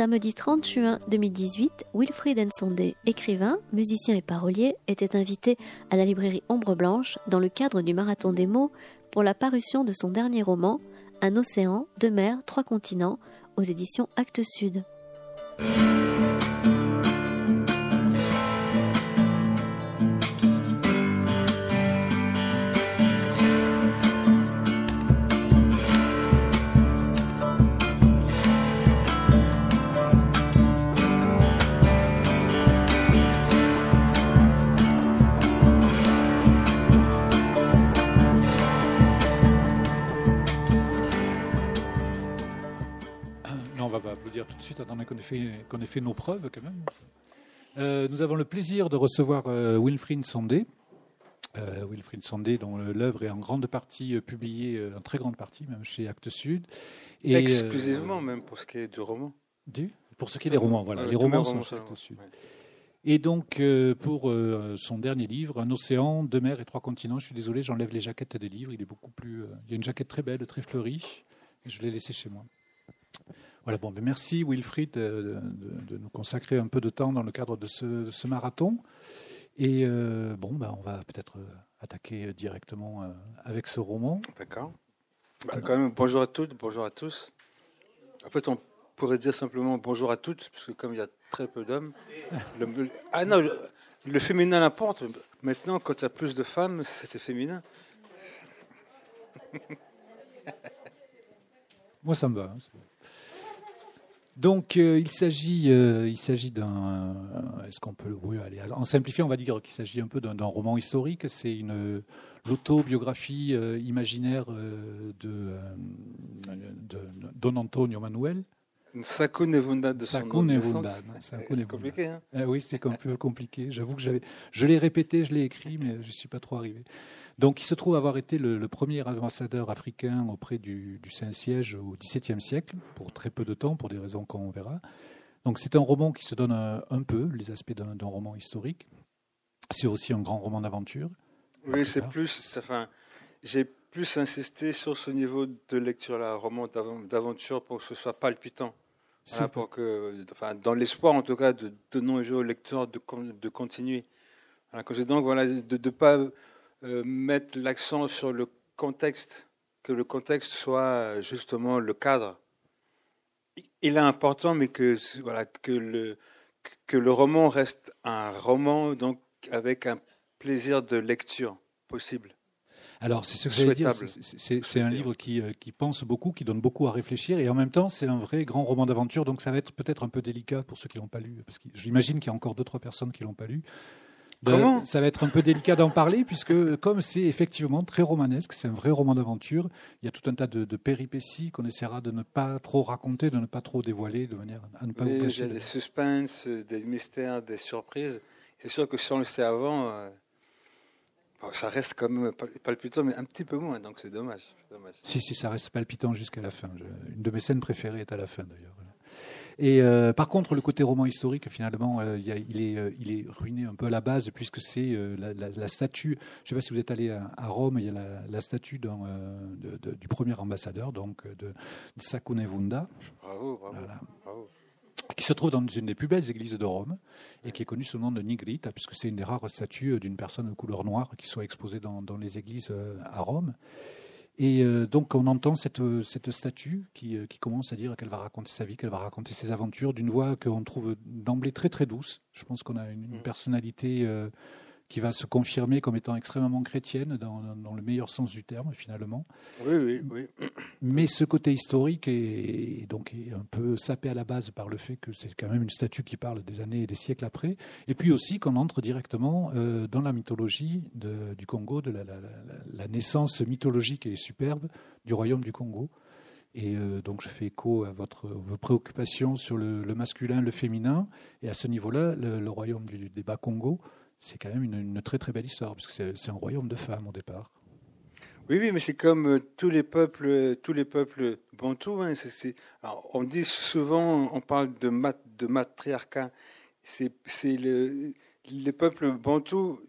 samedi 30 juin 2018, Wilfried Nsondé, écrivain, musicien et parolier, était invité à la librairie Ombre Blanche dans le cadre du Marathon des mots pour la parution de son dernier roman, Un océan, deux mers, trois continents, aux éditions Actes Sud. Qu'on ait fait nos preuves quand même. Euh, nous avons le plaisir de recevoir euh, Wilfried Sondé. Euh, Wilfried Sondé, dont l'œuvre est en grande partie publiée, en très grande partie même chez Actes Sud. Et, Exclusivement même pour ce qui est du roman. Du? Pour ce qui est des romans, voilà. les romans sont chez Actes Sud. Et donc, pour son dernier livre, Un océan, deux mers et trois continents, je suis désolé, j'enlève les jaquettes des livres. Il est beaucoup plus. il y a une jaquette très belle, très fleurie, et je l'ai laissée chez moi. Voilà, bon, ben merci Wilfried de, nous consacrer un peu de temps dans le cadre de ce, marathon. Et euh, bon, ben on va peut-être euh, attaquer directement euh, avec ce roman. D'accord. Bah, quand même, bonjour à toutes, bonjour à tous. En fait, on pourrait dire simplement bonjour à toutes, parce que comme il y a très peu d'hommes. ah non, le, féminin n'importe. Maintenant, quand il y a plus de femmes, c'est féminin. Moi, ça me va. Hein, donc euh, il s'agit, euh, il s'agit d'un, euh, est-ce qu'on peut, oui, allez, en simplifiant, on va dire qu'il s'agit un peu d'un, roman historique. C'est une l'autobiographie imaginaire de, Don Antonio Manuel. Sacco Nevunda de Sacco Nevunda. C'est compliqué, hein Oui, c'est un peu compliqué. J'avoue que j'avais, je l'ai répété, je l'ai écrit, mais je suis pas trop arrivé. Donc, il se trouve avoir été le, premier ambassadeur africain auprès du, Saint-Siège au XVIIe siècle, pour très peu de temps, pour des raisons qu'on verra. Donc, c'est un roman qui se donne un, peu les aspects d'un roman historique. C'est aussi un grand roman d'aventure. Oui, c'est plus. Enfin, j'ai plus insisté sur ce niveau de lecture-là, roman d'aventure, pour que ce soit palpitant. pour que, enfin, dans l'espoir, en tout cas, de donner au lecteur de, de continuer. donc, voilà, de ne pas mettre l'accent sur le contexte, que le contexte soit euh, justement le cadre. Il est important, mais que, voilà, que, le, que le roman reste un roman donc avec un plaisir de lecture possible. Alors, c'est ce que j'allais dire. C'est un livre qui, euh, qui, pense beaucoup, qui donne beaucoup à réfléchir, et en même temps, c'est un vrai grand roman d'aventure. Donc, ça va être peut-être un peu délicat pour ceux qui l'ont pas lu, parce que j'imagine qu'il y a encore deux trois personnes qui l'ont pas lu. Comment ça va être un peu délicat d'en parler, puisque comme c'est effectivement très romanesque, c'est un vrai roman d'aventure, il y a tout un tas de, péripéties qu'on essaiera de ne pas trop raconter, de ne pas trop dévoiler, de manière à ne pas vous Il y a des suspens, des mystères, des surprises. C'est sûr que si on le sait avant, euh, ça reste quand même palpitant, mais un petit peu moins, donc c'est dommage, dommage. Si, si, ça reste palpitant jusqu'à la fin. une de mes scènes préférées est à la fin, d'ailleurs. Et euh, par contre, le côté roman historique, finalement, euh, il, est, euh, il, est, ruiné un peu à la base, puisque c'est la, statue. Je ne sais pas si vous êtes allé à, Rome, il y a la, statue du premier ambassadeur, donc de. Bravo, bravo, Qui se trouve dans une des plus belles églises de Rome et qui est connue sous le nom de Nigrita, puisque c'est une des rares statues d'une personne de couleur noire qui soit exposée dans, dans les églises à Rome. Et euh, donc on entend cette, cette statue qui, euh, qui commence à dire qu'elle va raconter sa vie, qu'elle va raconter ses aventures d'une voix qu'on trouve d'emblée très très douce. Je pense qu'on a une, mm. personnalité euh, qui va se confirmer comme étant extrêmement chrétienne dans, dans, le meilleur sens du terme finalement. Oui, oui, oui. Mais ce côté historique est, donc est un peu sapé à la base par le fait que c'est quand même une statue qui parle des années et des siècles après, et puis aussi qu'on entre directement euh, dans la mythologie de, du Congo, de la, la, la, naissance mythologique et superbe du royaume du Congo. Et euh, donc je fais écho à votre, vos préoccupations sur le, le masculin, le féminin, et à ce niveau-là, le, royaume du, du Bas Congo c'est quand même une, très très belle histoire, parce que c'est un royaume de femmes au départ. Oui, oui, mais c'est comme euh, tous les peuples, euh, tous les peuples bantous. Hein, on dit souvent, on parle de, mat, de matriarcat. C'est le, les peuples bantous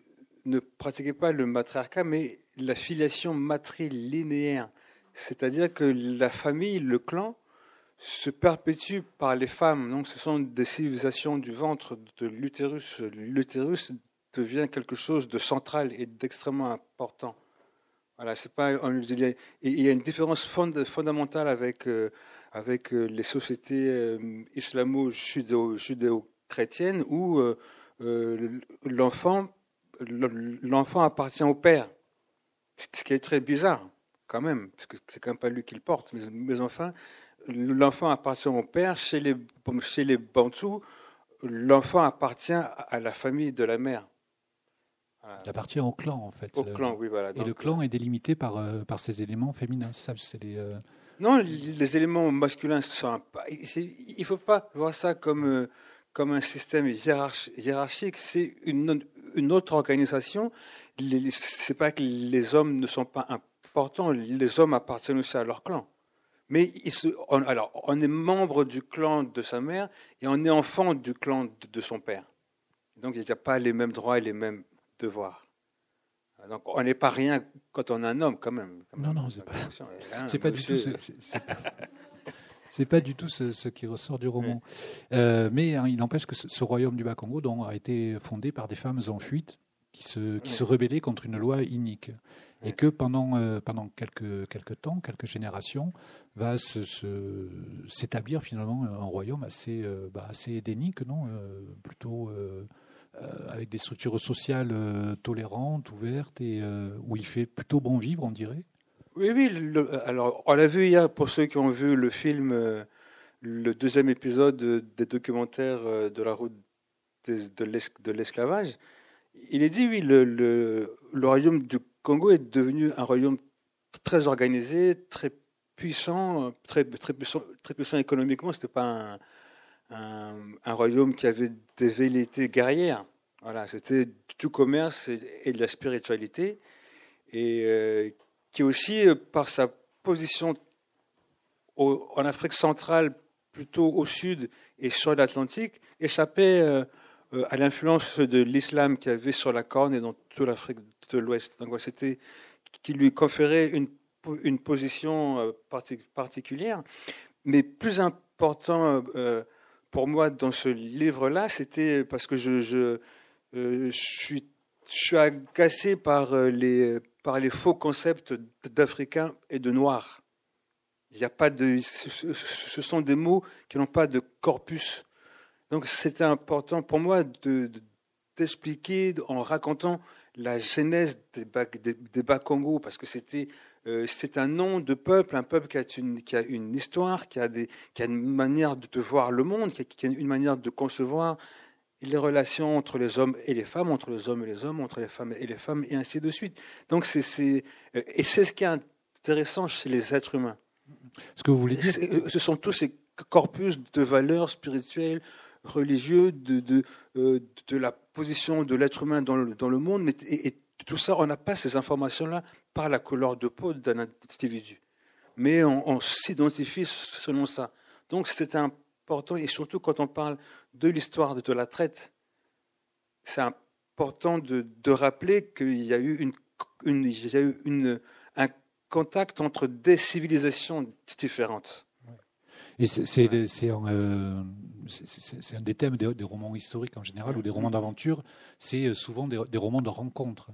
ne pratiquaient pas le matriarcat, mais la filiation matrilinéaire. C'est-à-dire que la famille, le clan, se perpétue par les femmes. Donc, ce sont des civilisations du ventre, de l'utérus. L'utérus devient quelque chose de central et d'extrêmement important. Voilà, c'est pas. Il y a une différence fondamentale avec euh, avec euh, les sociétés euh, islamo-judéo-chrétiennes où l'enfant l'enfant appartient au père, ce qui est très bizarre quand même, parce que c'est quand même pas lui qui porte. Mais, mais enfin, l'enfant appartient au père. Chez les, chez les Bantous, l'enfant appartient à la famille de la mère. Il appartient au clan, en fait. Au clan, oui, voilà. Et le clan est délimité par, euh, par ces éléments féminins, ça les, euh, Non, les éléments masculins sont. Il ne faut pas voir ça comme, euh, comme un système hiérarchique. C'est une, une autre organisation. Ce n'est pas que les hommes ne sont pas importants. Les hommes appartiennent aussi à leur clan. Mais on, alors, on est membre du clan de sa mère et on est enfant du clan de, son père. Donc il n'y a pas les mêmes droits et les mêmes devoirs. Donc on n'est pas rien quand on est un homme quand même. non, non, c'est pas, c'est pas du tout. C'est pas du tout ce, qui ressort du roman. Euh, mais hein, il n'empêche que ce, royaume du Bas-Congo a été fondé par des femmes en fuite qui se, qui se rebellaient contre une loi inique et que pendant, euh, pendant quelques, quelques temps, quelques générations, va s'établir finalement un royaume assez, euh, bah, assez édénique, non plutôt avec des structures sociales tolérantes, ouvertes, et où il fait plutôt bon vivre, on dirait. Oui, oui. alors, on l'a vu hier pour ceux qui ont vu le film, le deuxième épisode des documentaires de la route de l'esclavage. Il est dit, oui, le, royaume du Congo est devenu un royaume très organisé, très puissant, très, très, puissant, très puissant économiquement. Ce n'était pas un, un, royaume qui avait des velléités guerrières. Voilà, c'était du commerce et, de la spiritualité. Et euh, qui aussi, euh, par sa position en Afrique centrale, plutôt au sud et sur l'Atlantique, échappait euh, à l'influence de l'islam qu'il y avait sur la Corne et dans toute l'Afrique de l'Ouest. Donc c'était qui lui conférait une, une position particulière. Mais plus important pour moi dans ce livre-là, c'était parce que je, euh, suis, agacé par les, par les faux concepts d'Africains et de Noirs. Il n'y a pas de, ce sont des mots qui n'ont pas de corpus. Donc c'était important pour moi d'expliquer de, en racontant la genèse des, des, parce que c'était euh, c'est un nom de peuple, un peuple qui a une, qui a une histoire, qui a, des, qui a une manière de voir le monde, qui a, qui a, une manière de concevoir les relations entre les hommes et les femmes, entre les hommes et les hommes, entre les femmes et les femmes, et ainsi de suite. Donc c'est, euh, et c'est ce qui est intéressant chez les êtres humains. Ce que vous voulez dire, euh, ce sont tous ces corpus de valeurs spirituelles, religieux, de, de, de la position de l'être humain dans le, dans le monde, mais, et, tout ça, on n'a pas ces informations-là par la couleur de peau d'un individu. Mais on, s'identifie selon ça. Donc c'est important, et surtout quand on parle de l'histoire de la traite, c'est important de, rappeler qu'il y a eu, un contact entre des civilisations différentes. Et c'est euh, un des thèmes des, romans historiques en général ou des romans d'aventure, c'est euh, souvent des, romans de rencontres.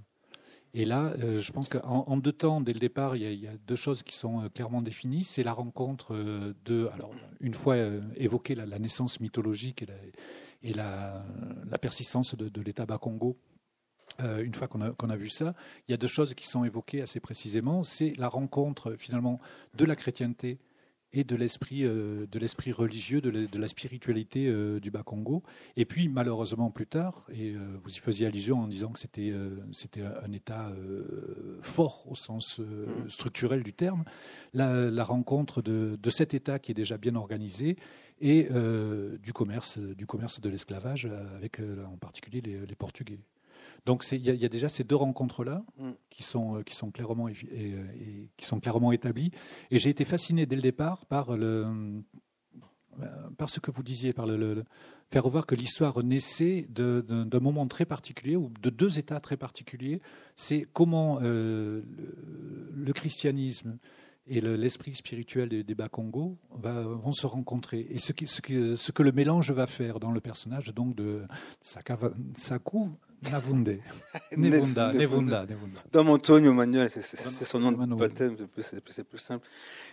Et là, euh, je pense qu'en deux temps, dès le départ, il y, a, deux choses qui sont clairement définies. C'est la rencontre de, alors une fois évoqué la, naissance mythologique et la, persistance de, l'État Bas-Congo une fois qu'on a, vu ça, il y a deux choses qui sont évoquées assez précisément. C'est la rencontre finalement de la chrétienté et de l'esprit euh, de l'esprit religieux, de la, spiritualité euh, du Bas-Congo. Et puis malheureusement plus tard, et euh, vous y faisiez allusion en disant que c'était c'était un État fort au sens mmh. structurel du terme, la, rencontre de, de, cet État qui est déjà bien organisé et du commerce du commerce de l'esclavage avec en particulier les Portugais. Donc il y, a déjà ces deux rencontres-là mm. qui, sont, euh, qui, sont clairement, et, qui sont clairement établies. Et j'ai été fasciné dès le départ par, le, euh, par ce que vous disiez, par le, faire voir que l'histoire naissait d'un moment très particulier ou de deux états très particuliers. C'est comment euh, le, christianisme et l'esprit spirituel des, des Bakongo va, vont se rencontrer. Et ce, qui, ce, qui, ce, que le mélange va faire dans le personnage donc de Saku Navunde. Nevunda, Nevunda, Nevunda. Dans mon Tonio Manuel, c'est son nom de baptême, c'est plus simple.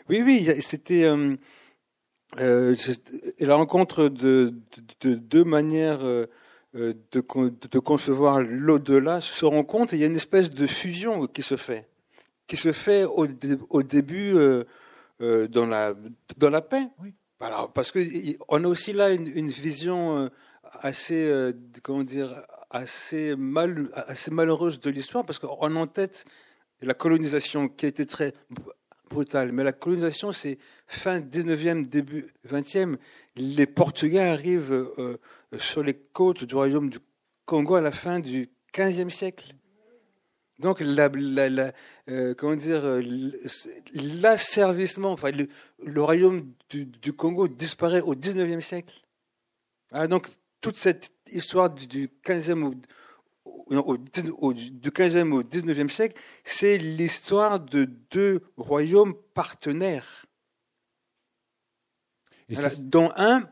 Oui, oui, c'était euh, euh, la rencontre de, de, de deux manières euh, de, de concevoir l'au-delà se rencontrent et il y a une espèce de fusion qui se fait qui se fait au, au début euh, euh, dans, la, dans la paix. Oui. Alors, parce qu'on a aussi là une, une vision euh, assez, euh, comment dire, assez, mal, assez malheureuse de l'histoire, parce qu'on en tête la colonisation qui a été très brutale. Mais la colonisation, c'est fin 19e, début 20e. Les Portugais arrivent euh, sur les côtes du royaume du Congo à la fin du 15e siècle. Donc, la, euh, comment dire, euh, l'asservissement, enfin, le, royaume du, du, Congo disparaît au 19e siècle. Ah, donc, toute cette histoire du, du 15e au, au, au, du 15e au 19e siècle, c'est l'histoire de deux royaumes partenaires. Dont un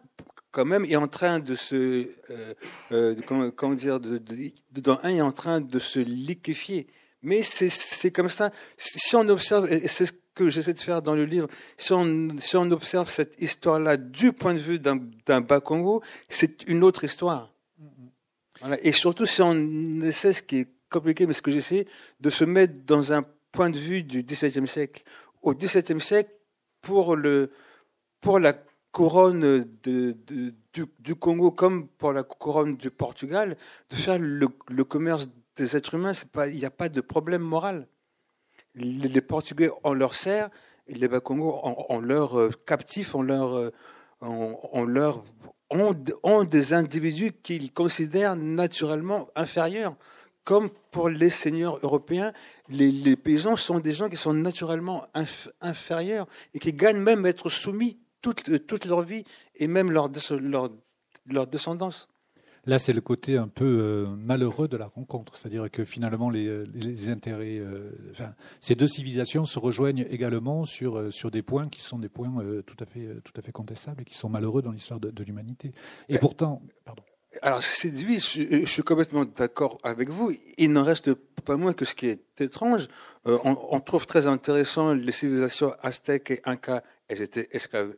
quand même est en train de se euh, euh, comment, comment, dire de, de, de, un est en train de se liquéfier. Mais c'est comme ça. Si on observe et c'est ce que j'essaie de faire dans le livre si on, si on observe cette histoire là du point de vue d'un bas Congo c'est une autre histoire et surtout si on essaie ce qui est compliqué mais ce que j'essaie de se mettre dans un point de vue du XVIIe siècle au XVIIe siècle pour le pour la couronne du, du, Congo comme pour la couronne du Portugal, de faire le, le commerce des êtres humains, il n'y a pas de problème moral. Les, Portugais, on leur sert, et les Bakongo, on, on leur euh, captif, on leur, euh, leur ont, des individus qu'ils considèrent naturellement inférieurs. Comme pour les seigneurs européens, les, paysans sont des gens qui sont naturellement inf, inférieurs et qui gagnent même à être soumis toute, leur vie et même leur descendance. Là, c'est le côté un peu euh, malheureux de la rencontre, c'est-à-dire que finalement, les, les intérêts, euh, enfin, ces deux civilisations se rejoignent également sur euh, sur des points qui sont des points euh, tout à fait tout à fait contestables et qui sont malheureux dans l'histoire de, de l'humanité. Et pourtant, pardon. Alors, c'est oui, je, je, suis complètement d'accord avec vous. Il n'en reste pas moins que ce qui est étrange. Euh, on, on, trouve très intéressant les civilisations aztèques et incas elles étaient esclav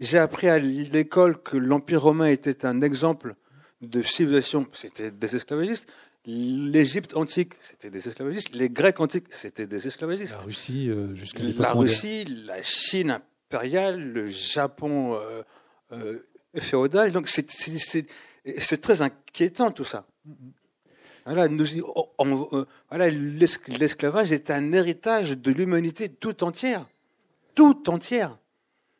J'ai appris à l'école que l'Empire romain était un exemple de civilisation, c'était des esclavagistes. L'Égypte antique, c'était des esclavagistes. Les Grecs antiques, c'était des esclavagistes. La Russie, euh, jusqu'à La Russie, la Chine impériale, le Japon euh, euh, féodal. Donc c'est très inquiétant tout ça. Voilà, nous, on, voilà, l'esclavage est un héritage de l'humanité tout entière tout entière.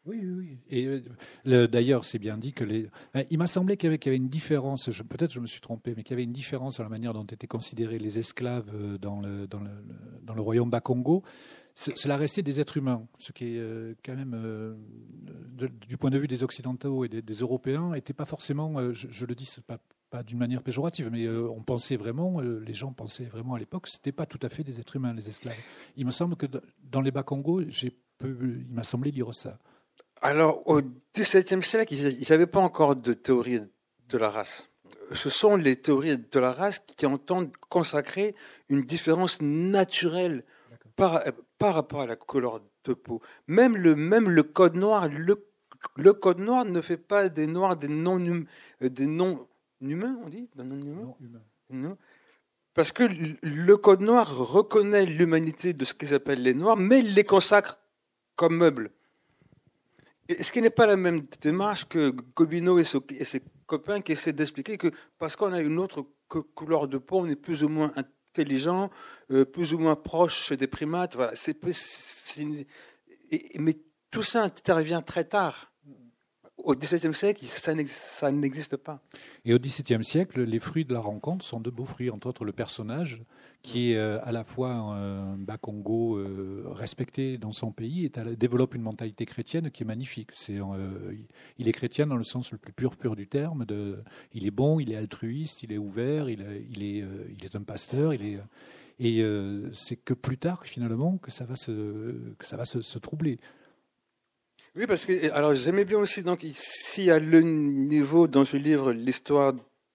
Oui, oui, Et d'ailleurs, c'est bien dit que les. Il m'a semblé qu'il y, y avait une différence. Peut-être je me suis trompé, mais qu'il y avait une différence dans la manière dont étaient considérés les esclaves euh, dans le, dans le, dans le royaume Bakongo. Cela restait des êtres humains, ce qui est euh, quand même, euh, du point de vue des Occidentaux et des, Européens, n'était pas forcément, je, le dis, pas, pas d'une manière péjorative, mais on pensait vraiment, les gens pensaient vraiment à l'époque, c'était pas tout à fait des êtres humains, les esclaves. Il me semble que dans les Bakongo, j'ai il m'a semblé lire ça. Alors, au XVIIe siècle, il n'y avait pas encore de théorie de la race. Ce sont les théories de la race qui entendent consacrer une différence naturelle par, par rapport à la couleur de peau. Même le, même le code noir, le, le code noir ne fait pas des noirs des non, des non humains, on dit, des non humains? Non. Parce que le code noir reconnaît l'humanité de ce qu'ils appellent les noirs, mais il les consacre comme meuble. Ce qui n'est pas la même démarche que Gobineau et ses copains qui essaient d'expliquer que parce qu'on a une autre couleur de peau, on est plus ou moins intelligent, euh, plus ou moins proche des primates. Voilà. C'est, mais tout ça intervient très tard. Au XVIIe siècle, ça n'existe pas. Et au XVIIe siècle, les fruits de la rencontre sont de beaux fruits, entre autres le personnage qui est euh, à la fois un Bakongo euh, respecté dans son pays et développe une mentalité chrétienne qui est magnifique. C'est, euh, il est chrétien dans le sens le plus pur pur du terme. Il est bon, il est altruiste, il est ouvert, il, il est, il est un pasteur, est Et c'est que plus tard, finalement, que ça va ça va se, troubler. Oui, parce que alors j'aimais bien aussi donc y a le niveau dans ce livre l'histoire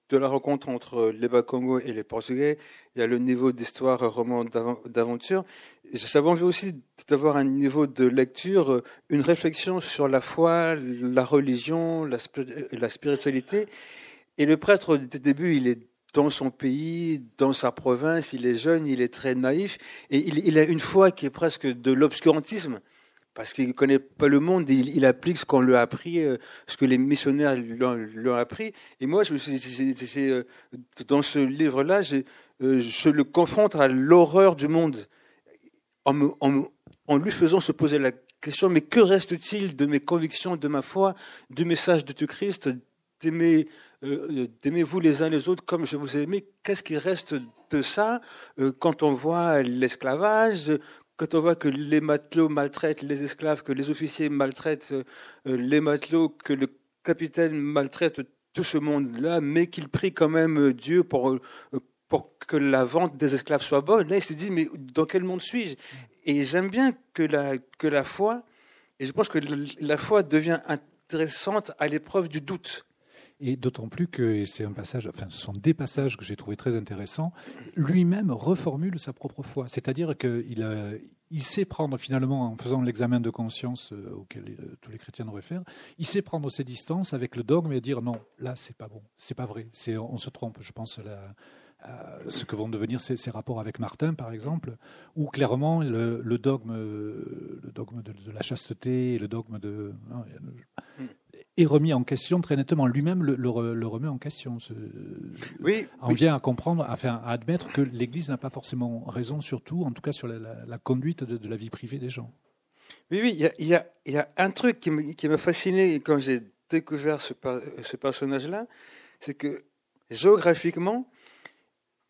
de la rencontre entre les Bas-Congo et les Portugais, il y a le niveau d'histoire roman d'aventure. J'avais envie aussi d'avoir un niveau de lecture, une réflexion sur la foi, la religion, la, la spiritualité. Et le prêtre, au début, il est dans son pays, dans sa province, il est jeune, il est très naïf, et il, a une foi qui est presque de l'obscurantisme, parce qu'il ne connaît pas le monde, il, applique ce qu'on lui a appris, euh, ce que les missionnaires lui ont, appris. Et moi, je, euh, dans ce livre-là, euh, je le confronte à l'horreur du monde, en, lui faisant se poser la question, mais que reste-t-il de mes convictions, de ma foi, du message de Christ, d'aimer d'aimez-vous les uns les autres comme je vous ai aimé? Qu'est-ce qui reste de ça quand on voit l'esclavage, quand on voit que les matelots maltraitent les esclaves, que les officiers maltraitent euh, les matelots, que le capitaine maltraite tout ce monde-là, mais qu'il prie quand même Dieu pour, pour que la vente des esclaves soit bonne. Là, il se dit, mais dans quel monde suis-je? Et j'aime bien que la, que la foi, et je pense que la foi devient intéressante à l'épreuve du doute. Et d'autant plus que c'est un passage, enfin, ce sont des passages que j'ai trouvé très intéressants. Lui-même reformule sa propre foi. C'est-à-dire qu'il il sait prendre finalement, en faisant l'examen de conscience euh, auquel euh, tous les chrétiens devraient faire, il sait prendre ses distances avec le dogme et dire non, là c'est pas bon, c'est pas vrai, c'est on se trompe. Je pense à ce que vont devenir ces, rapports avec Martin, par exemple, où clairement le, dogme, le dogme de, la chasteté, le dogme de, est remis en question très nettement. Lui-même le, remet en question. Oui, on vient à comprendre, à, à admettre que l'Église n'a pas forcément raison, surtout, en tout cas sur la, conduite de, la vie privée des gens. Oui, oui, il y a, y a, un truc qui m'a fasciné quand j'ai découvert ce, ce personnage-là, c'est que géographiquement,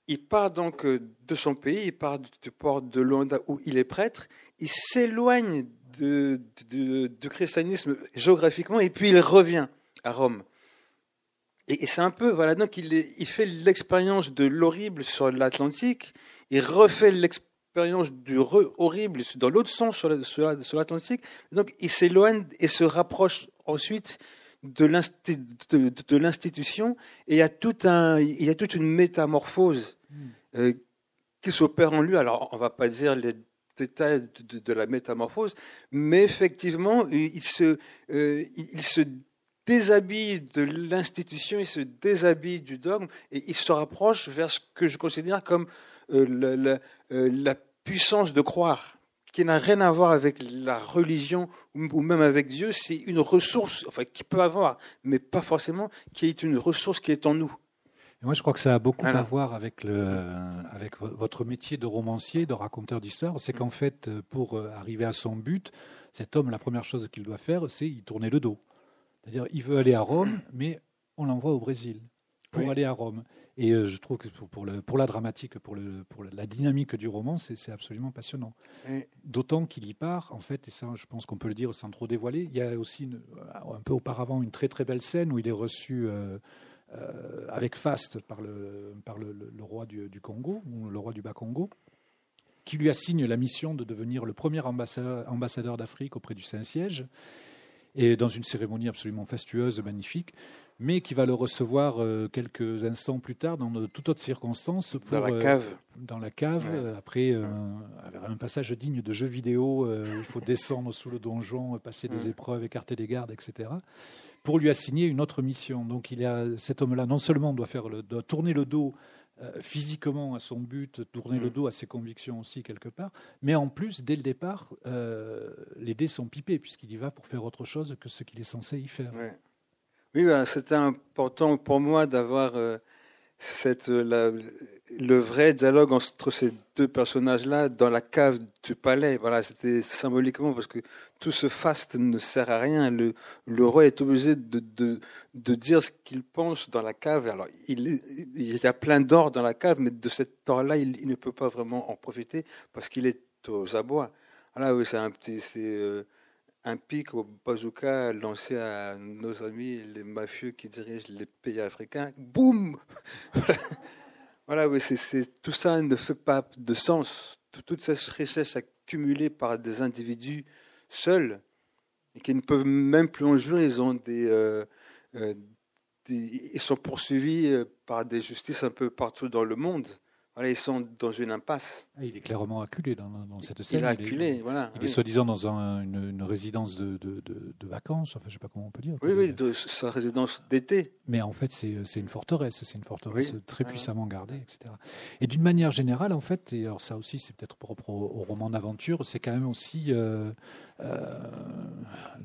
il part donc de son pays, il part du port de Luanda où il est prêtre, il s'éloigne de, de, christianisme géographiquement, et puis il revient à Rome. Et, c'est un peu, voilà, donc il, fait l'expérience de l'horrible sur l'Atlantique, il refait l'expérience du horrible dans l'autre sens sur l'Atlantique, donc il s'éloigne et se rapproche ensuite de l'institution, et il y, a tout un, il y a toute une métamorphose hmm. euh, qui s'opère en lui. Alors, on ne va pas dire les détails de, la métamorphose, mais effectivement, il se, euh, il se déshabille de l'institution, il se déshabille du dogme, et il se rapproche vers ce que je considère comme euh, euh, la, puissance de croire, qui n'a rien à voir avec la religion ou même avec Dieu, c'est une ressource, enfin, qui peut avoir, mais pas forcément, qui est une ressource qui est en nous moi, je crois que ça a beaucoup à voir avec, le, avec votre métier de romancier, de raconteur d'histoire. C'est qu'en fait, pour euh, arriver à son but, cet homme, la première chose qu'il doit faire, c'est y tourner le dos. C'est-à-dire, il veut aller à Rome, mais on l'envoie au Brésil pour aller à Rome. Et euh, je trouve que pour, le, pour la dramatique, pour, le, pour la dynamique du roman, c'est absolument passionnant. D'autant qu'il y part, en fait, et ça, je pense qu'on peut le dire sans trop dévoiler, il y a aussi un peu auparavant une très très belle scène où il est reçu. Euh, euh, avec Fast par le, roi du, Congo, le roi du Bas-Congo, qui lui assigne la mission de devenir le premier ambassadeur, d'Afrique auprès du Saint-Siège, et dans une cérémonie absolument fastueuse, magnifique mais qui va le recevoir euh, quelques instants plus tard dans de toute autre circonstance. Pour, dans la cave. Euh, dans la cave, après un passage digne de jeu vidéo, il faut descendre sous le donjon, passer des épreuves, écarter des gardes, etc. Pour lui assigner une autre mission. Donc il a, cet homme-là, non seulement doit, faire le, doit tourner le dos physiquement à son but, tourner le dos à ses convictions aussi quelque part, mais en plus, dès le départ, les dés sont pipés, puisqu'il y va pour faire autre chose que ce qu'il est censé y faire. Oui, ben, c'était important pour moi d'avoir euh, cette, le vrai dialogue entre ces deux personnages-là dans la cave du palais. Voilà, c'était symboliquement parce que tout ce faste ne sert à rien. Le, le roi est obligé de, de, de dire ce qu'il pense dans la cave. Alors, il, il y a plein d'or dans la cave, mais de cet or-là, il, il, ne peut pas vraiment en profiter parce qu'il est aux abois. Voilà, oui, c'est un petit. C'est, euh, un pic au bazooka lancé à nos amis les mafieux qui dirigent les pays africains. Boum Voilà, oui, c'est, tout ça ne fait pas de sens. Toute cette richesse accumulée par des individus seuls et qui ne peuvent même plus en jouer, ils euh, euh, sont poursuivis euh, par des justices un peu partout dans le monde. Voilà, ils sont dans une impasse. Ah, il est clairement acculé dans, dans cette scène. Il est acculé, il est, voilà. Il est soi-disant dans un, une, une, résidence de, de, de, de, vacances, enfin je ne sais pas comment on peut dire. Oui, oui, de sa résidence d'été. Mais en fait, c'est une forteresse, c'est une forteresse oui. très puissamment gardée, etc. Et d'une manière générale, en fait, et alors ça aussi c'est peut-être propre au, au roman d'aventure, c'est quand même aussi, euh, euh,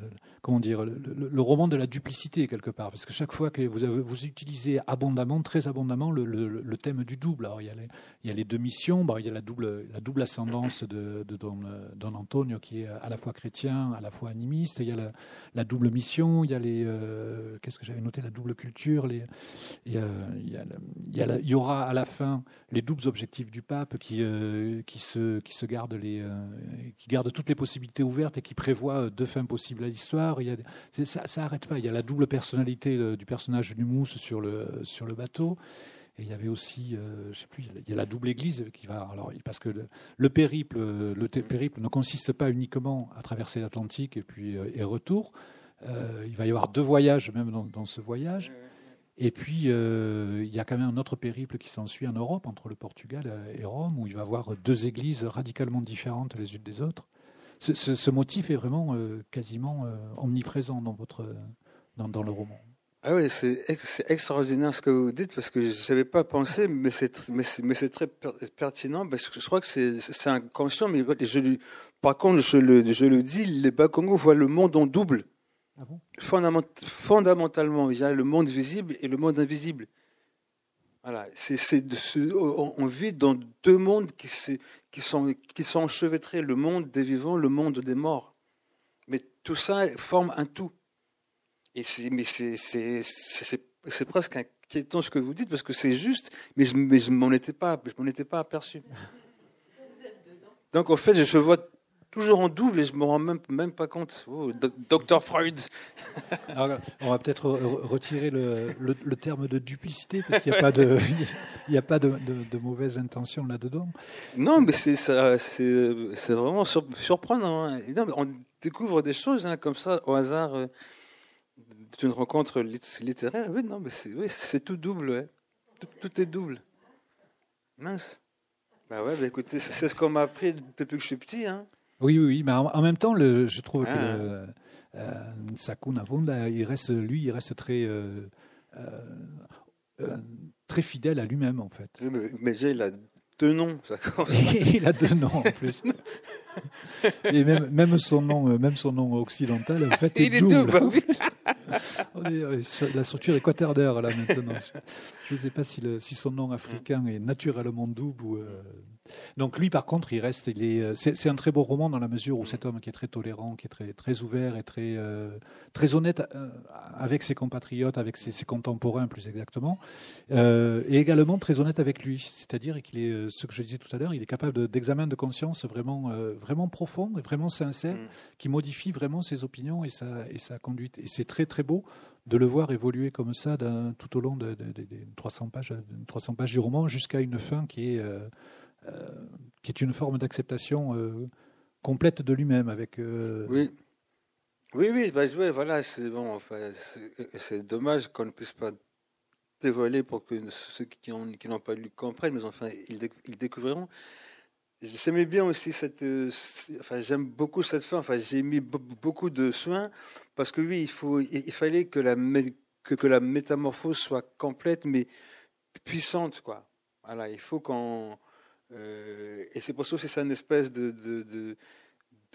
le, comment dire, le, le, le, roman de la duplicité quelque part, parce que chaque fois que vous, avez, vous utilisez abondamment, très abondamment, le, thème du double. Alors il y a les, il y a les deux missions, il y a la double, ascendance de, Don, Antonio qui est à la fois chrétien, à la fois animiste. Il y a la, double mission, il y a les, euh, qu'est-ce que j'avais noté, la double culture. Il, y aura à la fin les doubles objectifs du pape qui, euh, se, euh, qui garde toutes les possibilités ouvertes et qui prévoit deux fins possibles à l'histoire. Ça, ça arrête pas. Il y a la double personnalité du personnage du mousse sur le bateau. Et il y avait aussi, euh, je sais plus, il y a la double église qui va. Alors, parce que le, le périple, le périple ne consiste pas uniquement à traverser l'Atlantique et puis et retour. Euh, il va y avoir deux voyages même dans, ce voyage. Et puis, euh, il y a quand même un autre périple qui s'ensuit en Europe, entre le Portugal et Rome, où il va y avoir deux églises radicalement différentes les unes des autres. Ce, motif est vraiment euh, quasiment euh, omniprésent dans, votre, dans le roman. Ah oui, c'est ex extraordinaire ce que vous dites parce que je n'avais pas pensé, mais c'est mais c'est très pertinent parce que je crois que c'est inconscient, mais je, par contre je le je le dis, les Bakongo voient le monde en double. Ah bon? Fondament, fondamentalement, il y a le monde visible et le monde invisible. Voilà, on vit dans deux mondes qui, qui sont qui sont enchevêtrés, le monde des vivants, le monde des morts. Mais tout ça forme un tout. Et mais c'est presque inquiétant ce que vous dites parce que c'est juste, mais je, mais je m'en étais pas, je m'en étais pas aperçu. Donc en fait, je vois toujours en double et je me rends même même pas compte. Oh, Docteur Freud. Alors, on va peut-être retirer le, le, le, terme de duplicité parce qu'il n'y a pas de il n'y a pas de, de, de mauvaise intention là-dedans. Non, mais c'est c'est vraiment surprenant. Hein. Non, on découvre des choses hein, comme ça au hasard. Euh, une rencontre littéraire, oui, non, mais c'est oui, tout double, ouais. tout, tout, est double. Mince. Bah ouais, bah écoutez, c'est ce qu'on m'a appris depuis que je suis petit. Hein. Oui, oui, oui, mais en, même temps, le, je trouve ah. que euh, Sakuna Vonda, il reste, lui, il reste très, euh, euh, très fidèle à lui-même, en fait. Mais, mais déjà, il a deux noms, ça il a deux noms en plus. Et même, même, son nom, même son nom occidental, en fait, est il double. est double, oui. On est sur la structure est quaternaire là maintenant. Je ne sais pas si, le, si, son nom africain est naturellement double ou. Euh... Donc lui, par contre, il reste. Il est. C'est un très beau roman dans la mesure où cet homme qui est très tolérant, qui est très très ouvert et très euh, très honnête euh, avec ses compatriotes, avec ses, ses contemporains plus exactement, euh, et également très honnête avec lui. C'est-à-dire qu'il est ce que je disais tout à l'heure, il est capable d'examen de, de, conscience vraiment vraiment profond et vraiment sincère, mm. qui modifie vraiment ses opinions et sa et sa conduite. Et c'est très très beau de le voir évoluer comme ça tout au long de, de, de, de 300 pages 300 pages du roman jusqu'à une fin qui est euh, euh, qui est une forme d'acceptation euh, complète de lui-même avec euh, oui oui oui bah, voilà c'est bon enfin, c'est dommage qu'on ne puisse pas dévoiler pour que ceux qui n'ont qui pas lu comprennent mais enfin ils, ils découvriront J'aimais bien aussi cette, enfin j'aime beaucoup cette fin. Enfin j'ai mis beaucoup de soins parce que oui il faut, il fallait que la que, que la métamorphose soit complète mais puissante quoi. Voilà il faut qu'on euh, et c'est pour ça que c'est une espèce de,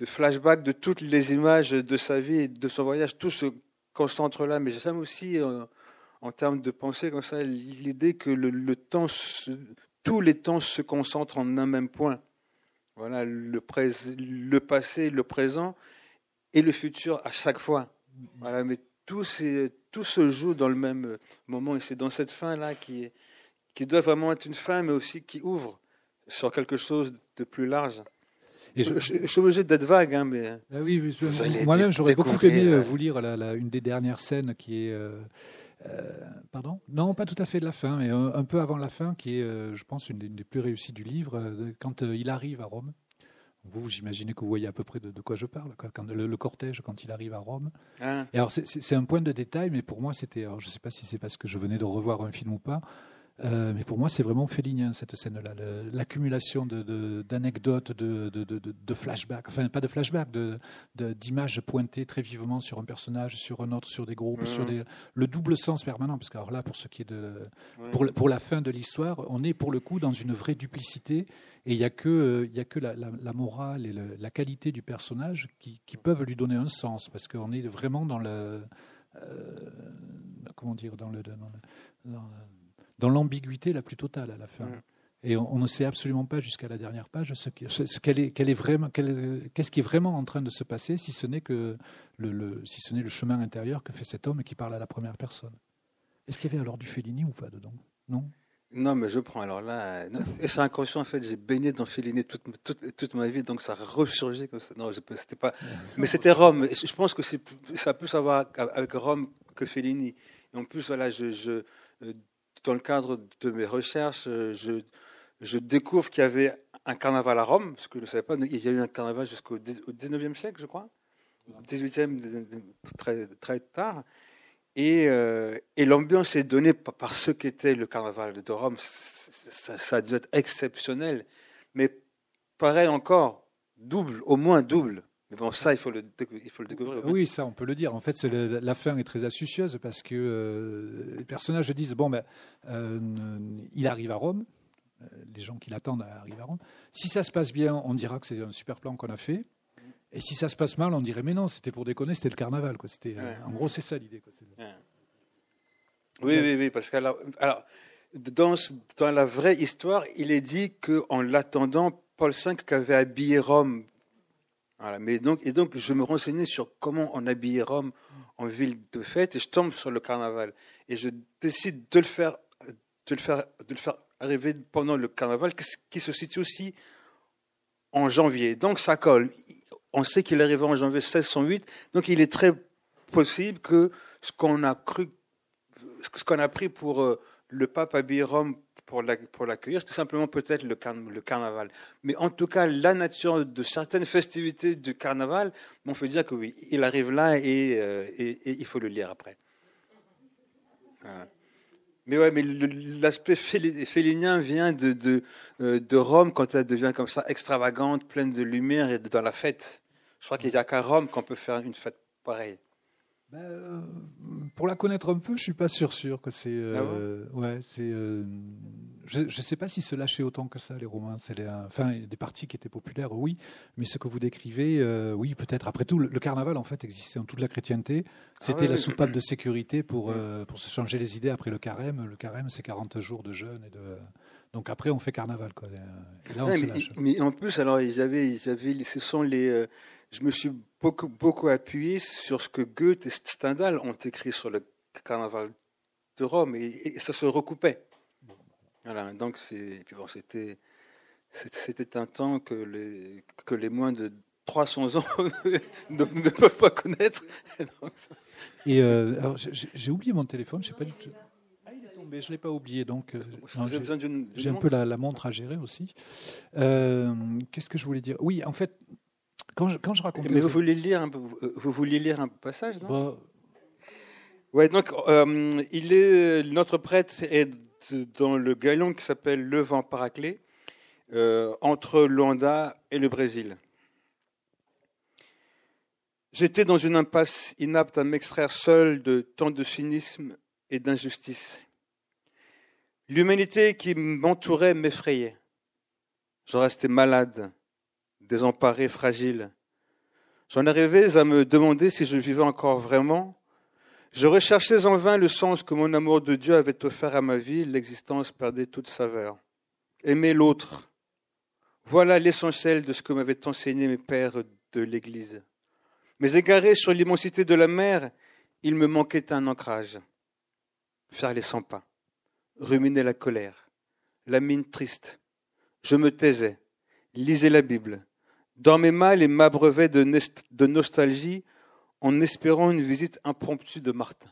flashback de toutes les images de sa vie et de son voyage. Tout se concentre là. Mais j'aime aussi, euh, en termes de pensée comme ça, l'idée que le, temps, tous les temps se concentrent en un même point. Voilà, le, passé, le présent et le futur à chaque fois. Voilà, mais tout, se joue dans le même moment. Et c'est dans cette fin-là qui doit vraiment être une fin, mais aussi qui ouvre sur quelque chose de plus large. Et je, je, je suis obligé d'être vague, hein, mais. Ah oui, moi-même, j'aurais beaucoup aimé euh, vous lire la, la, une des dernières scènes qui est. Euh, euh, Pardon? Non, pas tout à fait de la fin, mais un, peu avant la fin, qui est, je pense, une des, plus réussies du livre, quand il arrive à Rome. Vous, j'imaginez que vous voyez à peu près de, quoi je parle, quand le, cortège, quand il arrive à Rome. Ah. Et alors, c'est un point de détail, mais pour moi, c'était. Je ne sais pas si c'est parce que je venais de revoir un film ou pas, euh, mais pour moi, c'est vraiment félinien cette scène-là. L'accumulation d'anecdotes, de, de, de, de, flashbacks, enfin pas de flashbacks, d'images pointées très vivement sur un personnage, sur un autre, sur des groupes, sur des, le double sens permanent. Parce que alors là, pour ce qui est de, pour, pour, la fin de l'histoire, on est pour le coup dans une vraie duplicité. Et il n'y a que, il y a que la, la, morale et la qualité du personnage qui, qui, peuvent lui donner un sens, parce qu'on est vraiment dans le, euh, comment dire, dans le, dans le dans l'ambiguïté la plus totale à la fin. Et on, ne sait absolument pas jusqu'à la dernière page ce, qu'elle est, est, vraiment, qu'est-ce qui est vraiment en train de se passer, si ce n'est que le, si ce n'est le chemin intérieur que fait cet homme qui parle à la première personne. Est-ce qu'il y avait alors du Fellini ou pas dedans? Non? Non, mais je prends. Alors là, et c'est inconscient en fait. J'ai baigné dans Fellini toute, toute, toute, ma vie, donc ça ressurgit comme ça. Non, c'était pas. Mais c'était Rome. Je pense que c'est ça a plus à voir avec Rome que Fellini. Et en plus, voilà, je, je euh, dans le cadre de mes recherches, euh, je, découvre qu'il y avait un carnaval à Rome, parce que je ne savais pas, il y a eu un carnaval jusqu'au 19e siècle, je crois, 18e, très, tard. Et, euh, et l'ambiance est donnée par, ce qu'était le carnaval de Rome. Ça, ça a dû être exceptionnel. Mais pareil encore, double, au moins double bon, ça, il faut, le, il faut le découvrir. Oui, ça, on peut le dire. En fait, la fin est très astucieuse parce que euh, les personnages disent bon, ben, euh, il arrive à Rome. Euh, les gens qui l'attendent arrivent à Rome. Si ça se passe bien, on dira que c'est un super plan qu'on a fait. Et si ça se passe mal, on dirait mais non, c'était pour déconner, c'était le carnaval. Quoi. C'était, En gros, c'est ça l'idée. Oui, oui, oui, parce que alors, dans, dans la vraie histoire, il est dit qu'en l'attendant, Paul V avait habillé Rome mais donc, et donc, je me renseignais sur comment on habillait Rome en ville de fête et je tombe sur le carnaval. Et je décide de le faire, de le faire, de le faire arriver pendant le carnaval qui se situe aussi en janvier. Donc ça colle. On sait qu'il arrivé en janvier 1608, donc il est très possible que ce qu'on a cru, ce qu'on a pris pour euh, le pape habillé Rome pour l'accueillir, c'était simplement peut-être le, carnaval. Mais en tout cas, la nature de certaines festivités du carnaval, on peut dire que oui, il arrive là et, euh, il faut le lire après. Mais ouais, mais l'aspect félinien vient euh, de, Rome quand elle devient comme ça extravagante, pleine de lumière et dans la fête. Je crois qu'il n'y a qu'à Rome qu'on peut faire une fête pareille. Ben, euh, pour la connaître un peu, je suis pas sûr sûr que c'est. Euh, ah ouais, c'est. Euh, je ne sais pas si se lâchaient autant que ça les Romains. C'est enfin des parties qui étaient populaires, oui, mais ce que vous décrivez, oui, peut-être. Après tout, le, carnaval en fait existait en toute la chrétienté. C'était ah la soupape de sécurité pour pour se changer les idées après le carême. Le carême, c'est 40 jours de jeûne et de. Donc après, on fait carnaval. Quoi. Et là, on se lâche. Mais, en plus, alors, ils avaient, ils avaient, ce sont les, je me suis beaucoup, beaucoup appuyé sur ce que Goethe et Stendhal ont écrit sur le carnaval de Rome, et, ça se recoupait. Voilà, donc c'est, bon, c'était, c'était un temps que les, que les moins de 300 ans ne, peuvent pas connaître. Et euh, alors, j'ai oublié mon téléphone, je sais pas du tout. Ah, il est tombé, je l'ai pas oublié, donc euh, j'ai un peu la, la, montre à gérer aussi. Euh, qu'est-ce que je voulais dire? Oui, en fait, quand je, quand je racontais. Mais vous voulez lire un, vous vouliez lire un passage, non? Bah... Ouais, donc euh, il est notre prêtre est dans le galion qui s'appelle Le Vent Paraclé, euh, entre Luanda et le Brésil. J'étais dans une impasse inapte à m'extraire seul de tant de cynisme et d'injustice. L'humanité qui m'entourait m'effrayait. Je restais malade, désemparé, fragile. J'en arrivais à me demander si je vivais encore vraiment. Je recherchais en vain le sens que mon amour de Dieu avait offert à ma vie, l'existence perdait toute saveur. Aimer l'autre, voilà l'essentiel de ce que m'avaient enseigné mes pères de l'Église. Mais égaré sur l'immensité de la mer, il me manquait un ancrage. Faire les cent pas, ruminer la colère, la mine triste. Je me taisais, lisais la Bible, Dormais mal et m'abreuvais de, nostalgie en espérant une visite impromptue de Martin.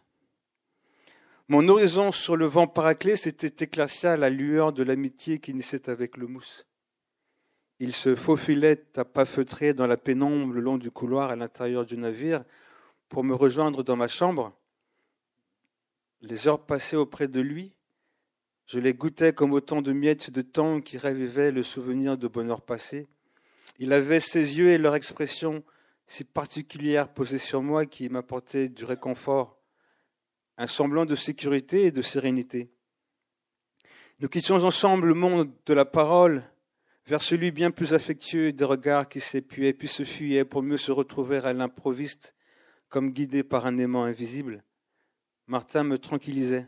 Mon horizon sur le vent paraclé s'était éclairci à la lueur de l'amitié qui naissait avec le mousse. Il se faufilait à pas feutrés dans la pénombre le long du couloir à l'intérieur du navire pour me rejoindre dans ma chambre. Les heures passées auprès de lui, je les goûtais comme autant de miettes de temps qui ravivaient le souvenir de bonheur passé. Il avait ses yeux et leur expression si particulière posée sur moi qui m'apportait du réconfort un semblant de sécurité et de sérénité. Nous quittions ensemble le monde de la parole vers celui bien plus affectueux des regards qui s'épuaient puis se fuyaient pour mieux se retrouver à l'improviste, comme guidé par un aimant invisible. Martin me tranquillisait.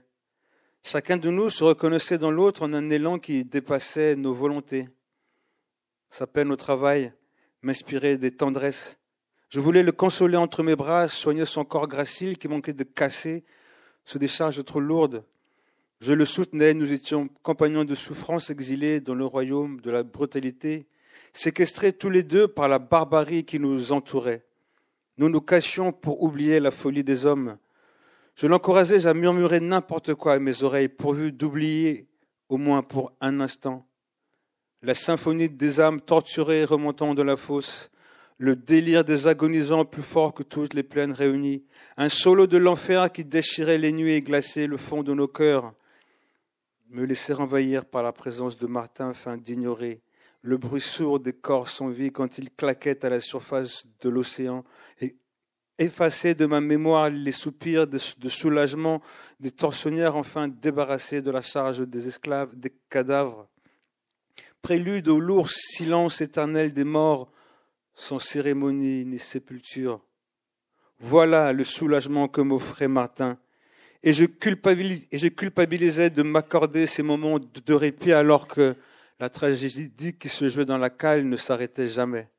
Chacun de nous se reconnaissait dans l'autre en un élan qui dépassait nos volontés. Sa peine au travail m'inspirait des tendresses. Je voulais le consoler entre mes bras, soigner son corps gracile qui manquait de casser sous des charges trop lourdes. Je le soutenais, nous étions compagnons de souffrance exilés dans le royaume de la brutalité, séquestrés tous les deux par la barbarie qui nous entourait. Nous nous cachions pour oublier la folie des hommes. Je l'encourageais à murmurer n'importe quoi à mes oreilles, pourvu d'oublier, au moins pour un instant, la symphonie des âmes torturées remontant de la fosse, le délire des agonisants plus fort que toutes les plaines réunies, un solo de l'enfer qui déchirait les nuits et glaçait le fond de nos cœurs. Me laisser envahir par la présence de Martin afin d'ignorer le bruit sourd des corps sans vie quand ils claquaient à la surface de l'océan et effacer de ma mémoire les soupirs de, soulagement des tortionnaires enfin débarrassés de la charge des esclaves, des cadavres. Prélude au lourd silence éternel des morts, sans cérémonie ni sépulture. Voilà le soulagement que m'offrait Martin. Et je, culpabilisais de m'accorder ces moments de répit alors que la tragédie qui se jouait dans la cale ne s'arrêtait jamais.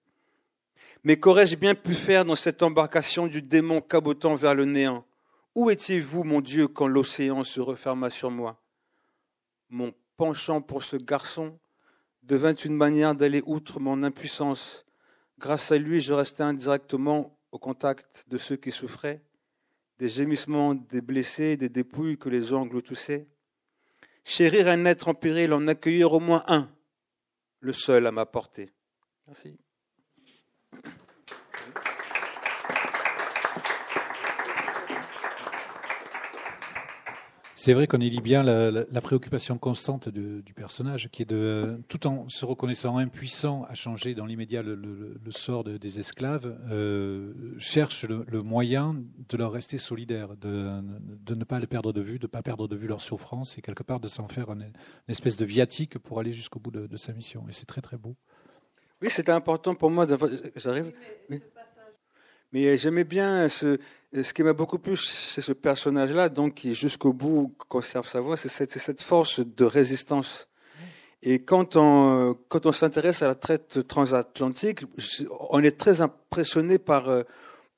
Mais qu'aurais-je bien pu faire dans cette embarcation du démon cabotant vers le néant? Où étiez-vous, mon Dieu, quand l'océan se referma sur moi? Mon penchant pour ce garçon devint une manière d'aller outre mon impuissance Grâce à lui, je restais indirectement au contact de ceux qui souffraient, des gémissements des blessés, des dépouilles que les ongles toussaient. Chérir un être en péril, en accueillir au moins un, le seul à m'apporter. Merci. C'est vrai qu'on y lit bien la, préoccupation constante du personnage, qui est de, tout en se reconnaissant impuissant à changer dans l'immédiat le, sort des esclaves, euh, cherche le, moyen de leur rester solidaire, de, ne pas les perdre de vue, de ne pas perdre de vue leur souffrance, et quelque part de s'en faire une, espèce de viatique pour aller jusqu'au bout de, sa mission. Et c'est très très beau. Oui, c'était important pour moi. J'arrive. Mais j'aimais bien ce, ce qui m'a beaucoup plu, c'est ce personnage-là, donc qui jusqu'au bout conserve sa voix, c'est cette, cette, force de résistance. Et quand on, quand on s'intéresse à la traite transatlantique, on est très impressionné par,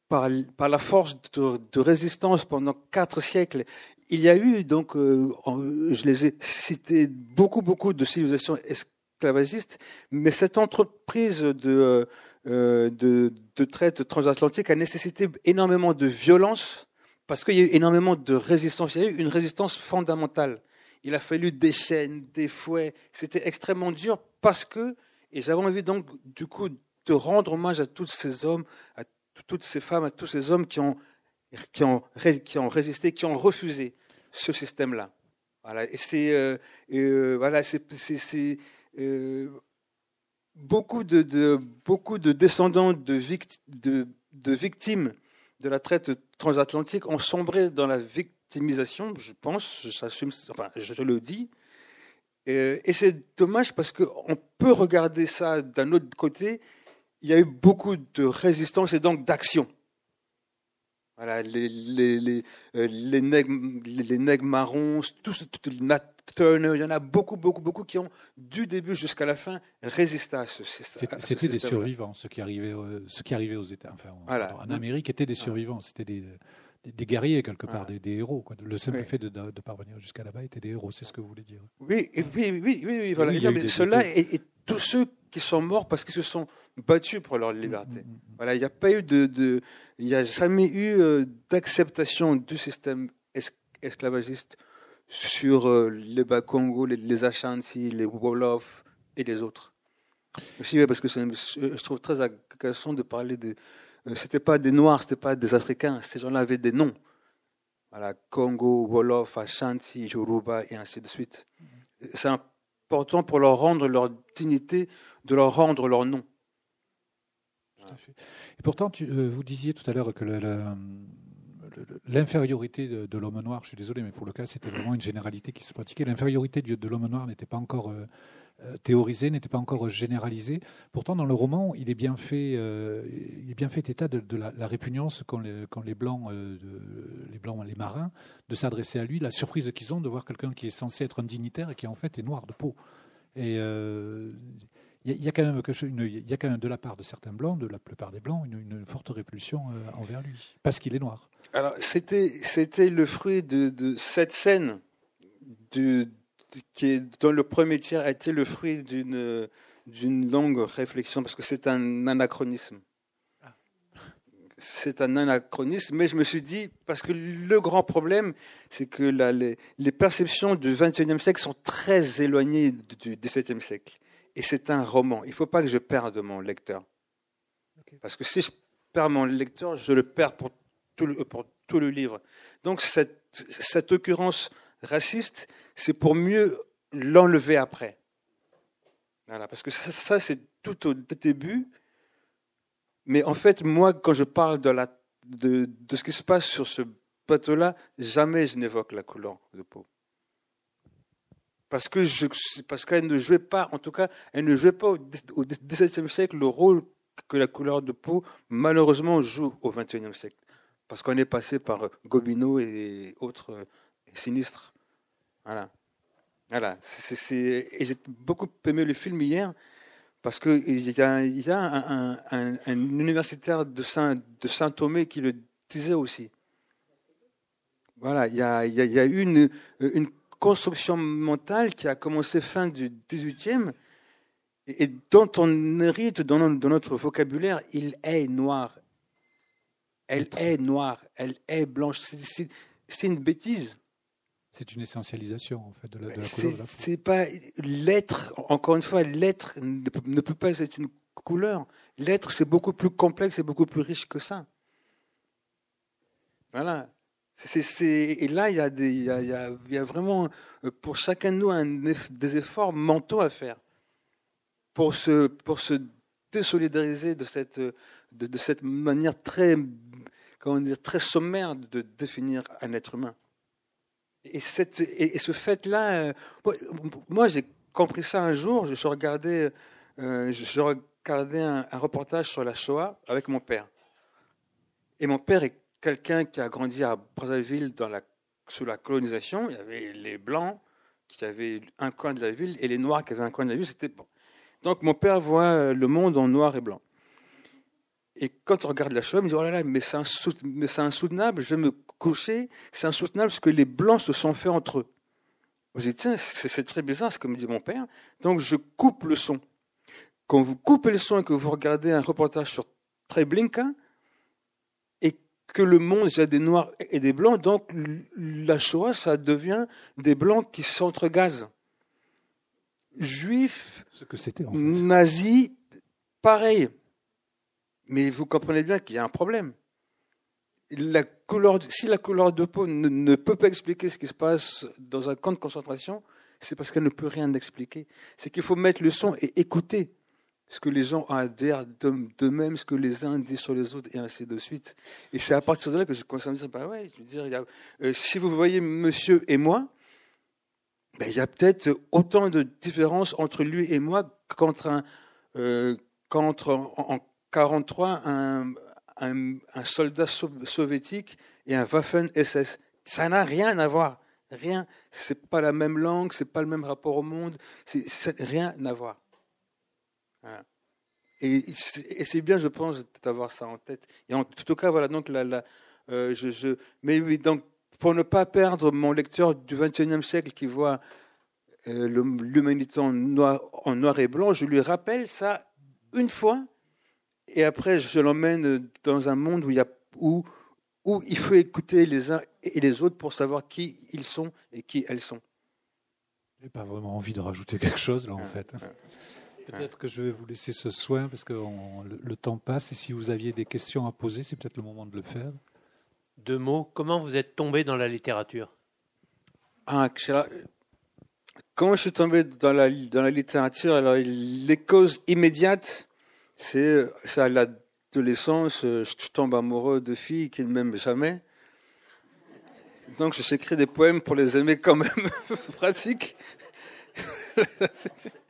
par, par la force de, de, résistance pendant quatre siècles. Il y a eu, donc, euh, je les ai cités, beaucoup, beaucoup de civilisations esclavagistes, mais cette entreprise de, euh, de, de traite transatlantique a nécessité énormément de violence parce qu'il y a eu énormément de résistance. Il y a eu une résistance fondamentale. Il a fallu des chaînes, des fouets. C'était extrêmement dur parce que, et j'avais envie donc du coup de rendre hommage à tous ces hommes, à toutes ces femmes, à tous ces hommes qui ont, qui ont, qui ont résisté, qui ont refusé ce système-là. Voilà. Et c'est, euh, euh, voilà, c'est, euh, beaucoup de, beaucoup de descendants de, victimes de la traite transatlantique ont sombré dans la victimisation, je pense, enfin, je le dis. Et, c'est dommage parce qu'on peut regarder ça d'un autre côté. Il y a eu beaucoup de résistance et donc d'action. Voilà, les, les, les, euh, nègres, les nègres marrons, tous, Turner, il y en a beaucoup, beaucoup, beaucoup qui ont, du début jusqu'à la fin, résisté à ce système. C'était des survivants, ceux qui arrivaient, ceux qui arrivaient aux États. Enfin, en, Amérique, étaient des survivants. C'était des, des, guerriers, quelque part, des, héros. Quoi. Le simple fait de, de, parvenir jusqu'à là-bas étaient des héros, c'est ce que vous voulez dire. Oui, oui, oui, oui, oui, voilà. Ceux-là et, tous ceux qui sont morts parce qu'ils se sont battus pour leur liberté. Mm, mm, mm, voilà, il n'y a pas eu de, de il n'y a jamais eu euh, d'acceptation du système esclavagistes sur euh, les Bakongo, les, les Ashanti, les Wolof et les autres. Aussi, parce que je trouve très agaçant de parler de. Euh, c'était pas des Noirs, c'était pas des Africains. Ces gens-là avaient des noms. Voilà, Congo, Wolof, Ashanti, Yoruba et ainsi de suite. C'est important pour leur rendre leur dignité, de leur rendre leur nom. Et pourtant, tu, euh, vous disiez tout à l'heure que l'infériorité de, l'homme noir, je suis désolé, mais pour le cas, c'était vraiment une généralité qui se pratiquait. L'infériorité de, l'homme noir n'était pas encore euh, euh, théorisée, n'était pas encore généralisée. Pourtant, dans le roman, il est bien fait, il est bien fait état de, la, répugnance quand les, quand les blancs, les blancs, les marins, de s'adresser à lui, la surprise qu'ils ont de voir quelqu'un qui est censé être un dignitaire et qui en fait est noir de peau. Et il y, a quand même de la part de certains blancs, de la plupart des blancs, une, forte répulsion euh, envers lui, parce qu'il est noir. Alors c'était c'était le fruit de, cette scène qui est dans le premier tiers a été le fruit d'une d'une longue réflexion parce que c'est un anachronisme. C'est un anachronisme, mais je me suis dit, parce que le grand problème, c'est que les, les, perceptions du XXIe siècle sont très éloignées du XVIIe siècle. Et c'est un roman. Il ne faut pas que je perde mon lecteur. Parce que si je perds mon lecteur, je le perds pour tout le, pour tout le livre. Donc cette, cette occurrence raciste, c'est pour mieux l'enlever après. Voilà, parce que ça, ça c'est tout au début. Mais en fait, moi, quand je parle de, la, de, de ce qui se passe sur ce bateau-là, jamais je n'évoque la couleur de peau parce que je, parce qu'elle ne jouait pas, en tout cas, elle ne jouait pas au XVIIe siècle le rôle que la couleur de peau malheureusement joue au XXIe siècle, parce qu'on est passé par Gobineau et autres euh, sinistres. Voilà, voilà. Et j'ai beaucoup aimé le film hier parce qu'il y a, un, un, un, universitaire de Saint de Saint Thomé qui le disait aussi. Voilà, il y a, il une construction mentale qui a commencé fin du XVIIIe et dont on hérite dans notre vocabulaire, il est noir. Elle est noire, elle est blanche. C'est une bêtise. C'est une essentialisation en fait de la, de la couleur. C'est pas l'être. Encore une fois, l'être ne, ne, peut pas être une couleur. L'être, c'est beaucoup plus complexe et beaucoup plus riche que ça. Voilà et là, il y, a vraiment pour chacun de nous des efforts mentaux à faire pour se, désolidariser de cette, manière très, sommaire de définir un être humain. Et, ce fait-là, euh, moi j'ai compris ça un jour, je regardais, euh, un, un reportage sur la Shoah avec mon père. Et mon père est quelqu'un qui a grandi à Brazzaville sous la colonisation. Il y avait les Blancs qui avaient un coin de la ville et les Noirs qui avaient un coin de la ville. C'était bon. Donc mon père voit euh, le monde en noir et blanc. Et quand on regarde la il me dit, oh là là, mais c'est insoutenable, je vais me coucher, c'est insoutenable ce que les Blancs se sont fait entre eux. Je dis, tiens, c'est très bizarre ce que me dit mon père. Donc je coupe le son. Quand vous coupez le son et que vous regardez un reportage sur Treblinka, que le monde, il y a des noirs et des blancs, donc la Shoah, ça devient des blancs qui s'entregazent. Juifs, Ce que c'était, nazis, pareil. Mais vous comprenez bien qu'il y a un problème. La couleur, si la couleur de peau ne, ne, peut pas expliquer ce qui se passe dans un camp de concentration, c'est parce qu'elle ne peut rien expliquer. C'est qu'il faut mettre le son et écouter ce que les gens adhèrent d'eux-mêmes, ce que les uns disent sur les autres, et ainsi de suite. Et c'est à partir de là que je commence à me dire, bah ouais, je dire, euh, si vous voyez monsieur et moi, ben, il y a peut-être autant de différences entre lui et moi qu'entre euh, qu'entre en, 43 un, soldat soviétique et un Waffen-SS. Ça n'a rien à voir. Rien. C'est pas la même langue, c'est pas le même rapport au monde, rien à voir. Et, c'est bien, je pense, d'avoir ça en tête. Et en tout cas, voilà, donc la, euh, je, je, mais oui, donc pour ne pas perdre mon lecteur du XXIe siècle qui voit euh, l'humanité en noir, en noir et blanc, je lui rappelle ça une fois, et après je l'emmène dans un monde où il y a où où il faut écouter les uns et les autres pour savoir qui ils sont et qui elles sont. Je n'ai pas vraiment envie de rajouter quelque chose là en fait. Peut-être que je vais vous laisser ce soin parce que le, temps passe et si vous aviez des questions à poser, c'est peut-être le moment de le faire. Deux mots, comment vous êtes tombé dans la littérature? Ah, Comment je suis tombé dans la, dans la littérature? Alors, les causes immédiates, c'est à l'adolescence, je tombe amoureux de filles qui ne m'aiment jamais. Donc, je s'écris des poèmes pour les aimer quand même, pratique.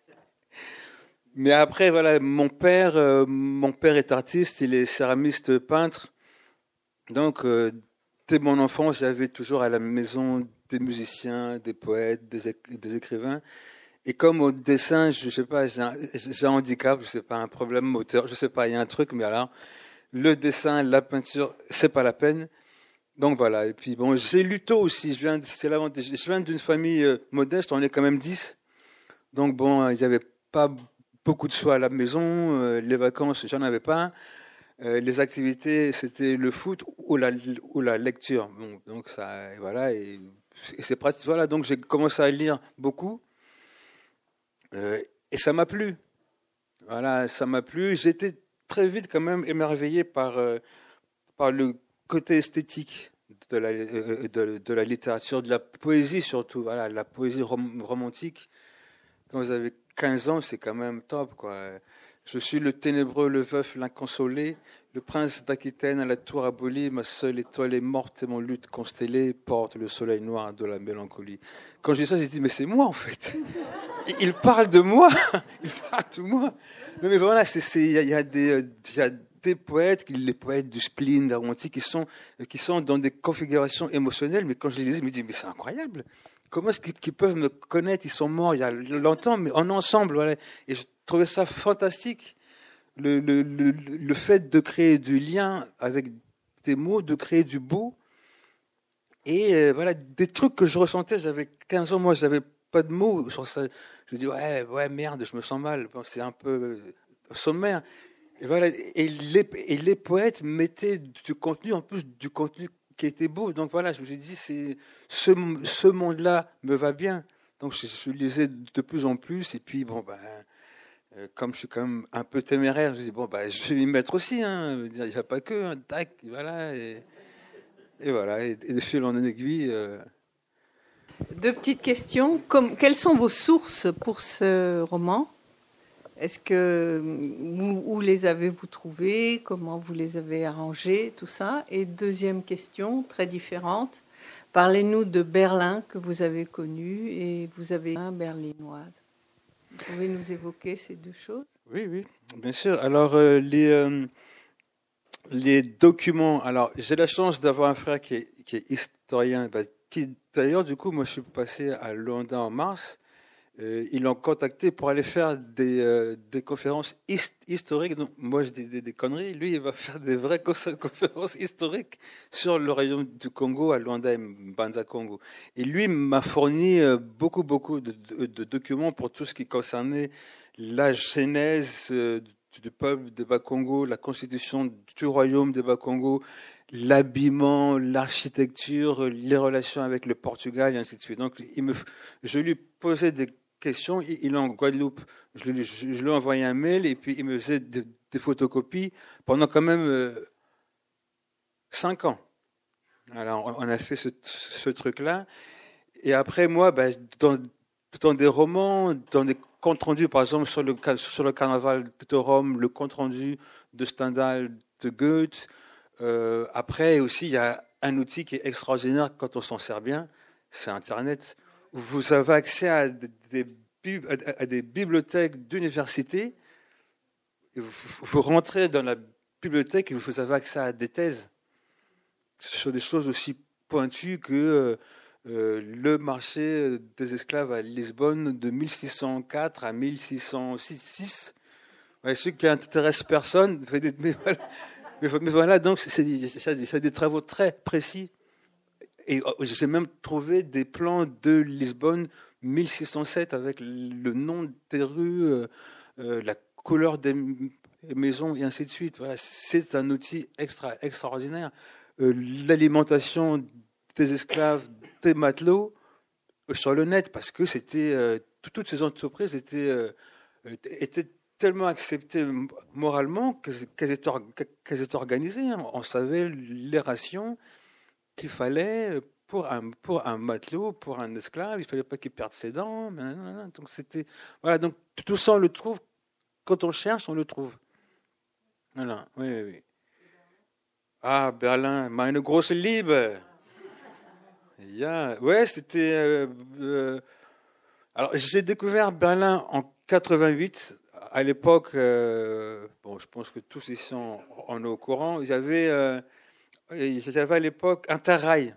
Mais après, voilà, mon père, euh, mon père est artiste, il est céramiste peintre. Donc, euh, dès mon enfance, j'avais toujours à la maison des musiciens, des poètes, des, écrivains. Et comme au dessin, je sais pas, j'ai un, handicap, je sais pas, un problème moteur, je sais pas, il y a un truc, mais alors, le dessin, la peinture, c'est pas la peine. Donc voilà. Et puis bon, j'ai lu tôt aussi. Je viens, c'est Je viens d'une famille euh, modeste. On est quand même dix. Donc bon, il n'y avait pas beaucoup de choix à la maison. Euh, les vacances, j'en avais pas. Euh, les activités, c'était le foot ou la, ou la lecture. Donc ça, voilà, et, c'est pratique. Voilà, donc j'ai commencé à lire beaucoup, euh, et ça m'a plu. Voilà, ça m'a plu. J'étais très vite quand même émerveillé par par le côté esthétique de la, de, la littérature, de la poésie surtout. Voilà, la poésie romantique. Quand vous avez 15 ans, c'est quand même top, quoi. Je suis le ténébreux, le veuf, l'inconsolé, le prince d'Aquitaine à la tour abolie, ma seule étoile est morte et mon lutte constellée porte le soleil noir de la mélancolie. Quand j'ai ça, j'ai dit, mais c'est moi, en fait. Il parle de moi. Il parle de moi. mais voilà, il y, a des, poètes, les poètes du spleen, romantique, qui sont, qui sont dans des configurations émotionnelles, mais quand je les lis, je me dis, mais c'est incroyable comment est-ce qu'ils peuvent me connaître? Ils sont morts il y a longtemps, mais en ensemble. Et je trouvais ça fantastique, le, le, le, fait de créer du lien avec des mots, de créer du beau. Et euh, voilà, des trucs que je ressentais, j'avais 15 ans, moi, j'avais pas de mots sur ça. Je dis, ouais, ouais, merde, je me sens mal. c'est un peu euh, sommaire. Et voilà, et les, et les poètes mettaient du contenu, en plus du contenu qui était beau. Donc voilà, je me suis dit, c'est, ce, ce monde-là me va bien. Donc je, lisais de plus en plus. Et puis, bon, ben, euh, comme je suis quand même un peu téméraire, je me dis, bon, ben, je vais m'y mettre aussi. Hein. Il n'y a pas que, hein, tac, voilà. Et, et, voilà, et, de fil en aiguille. Euh... Deux petites questions. Comme, quelles sont vos sources pour ce roman? Est-ce que où, les avez-vous trouvés? Comment vous les avez arrangés? Tout ça. Et deuxième question, très différente. Parlez-nous de Berlin que vous avez connu et vous avez un berlinoise. Vous pouvez nous évoquer ces deux choses? Oui, oui, bien sûr. Alors euh, les euh, les documents. Alors j'ai la chance d'avoir un frère qui est, historien. Bah, d'ailleurs du coup moi je suis passé à Londres en mars ils l'ont contacté pour aller faire des, euh, des conférences historiques. Moi, je dis des, conneries. Lui, il va faire des vraies conférences historiques sur le royaume du Congo à Luanda et Banza Congo. Et lui m'a fourni euh, beaucoup, beaucoup de, documents pour tout ce qui concernait la genèse du peuple de Bas-Congo, la constitution du royaume de Bas-Congo, l'habillement, l'architecture, les relations avec le Portugal et ainsi de suite. Donc, je lui posais des il est en Guadeloupe. Je lui, ai envoyé un mail et puis il me faisait des, photocopies pendant quand même euh, cinq ans. Alors on a fait ce, truc-là. Et après, moi, ben, dans, des romans, dans des comptes rendus, par exemple sur le, sur le carnaval de Rome, le compte rendu de Stendhal, de Goethe. Euh, après aussi, il y a un outil qui est extraordinaire quand on s'en sert bien, c'est Internet vous avez accès à des, bibliothèques d'université. Vous, rentrez dans la bibliothèque et vous avez accès à des thèses sur des choses aussi pointues que euh, euh, le marché des esclaves à Lisbonne de 1604 à 1606. Ouais, ce qui intéresse personne, mais voilà donc c'est des travaux très précis et oh, j'ai même trouvé des plans de Lisbonne 1607 avec le nom des rues, euh, euh, la couleur des maisons et ainsi de suite. Voilà, c'est un outil extra, extraordinaire. l'alimentation des esclaves, des matelots sur le net, parce que c'était toutes ces entreprises étaient, tellement acceptées moralement qu'elles étaient, étaient, organisées. Hein. On savait les rations qu'il fallait pour un, pour un matelot, pour un esclave, il fallait pas qu'il perde ses dents. Donc c'était voilà. Donc tout ça on le trouve quand on cherche, on le trouve. Voilà. Oui, oui, oui. Ah Berlin, une grosse Liebe. Ja. Ouais, c'était. Euh, euh, alors j'ai découvert Berlin en 88. À l'époque, euh, bon, je pense que tous ici sont en au courant. Il y avait, avait à l'époque Interrail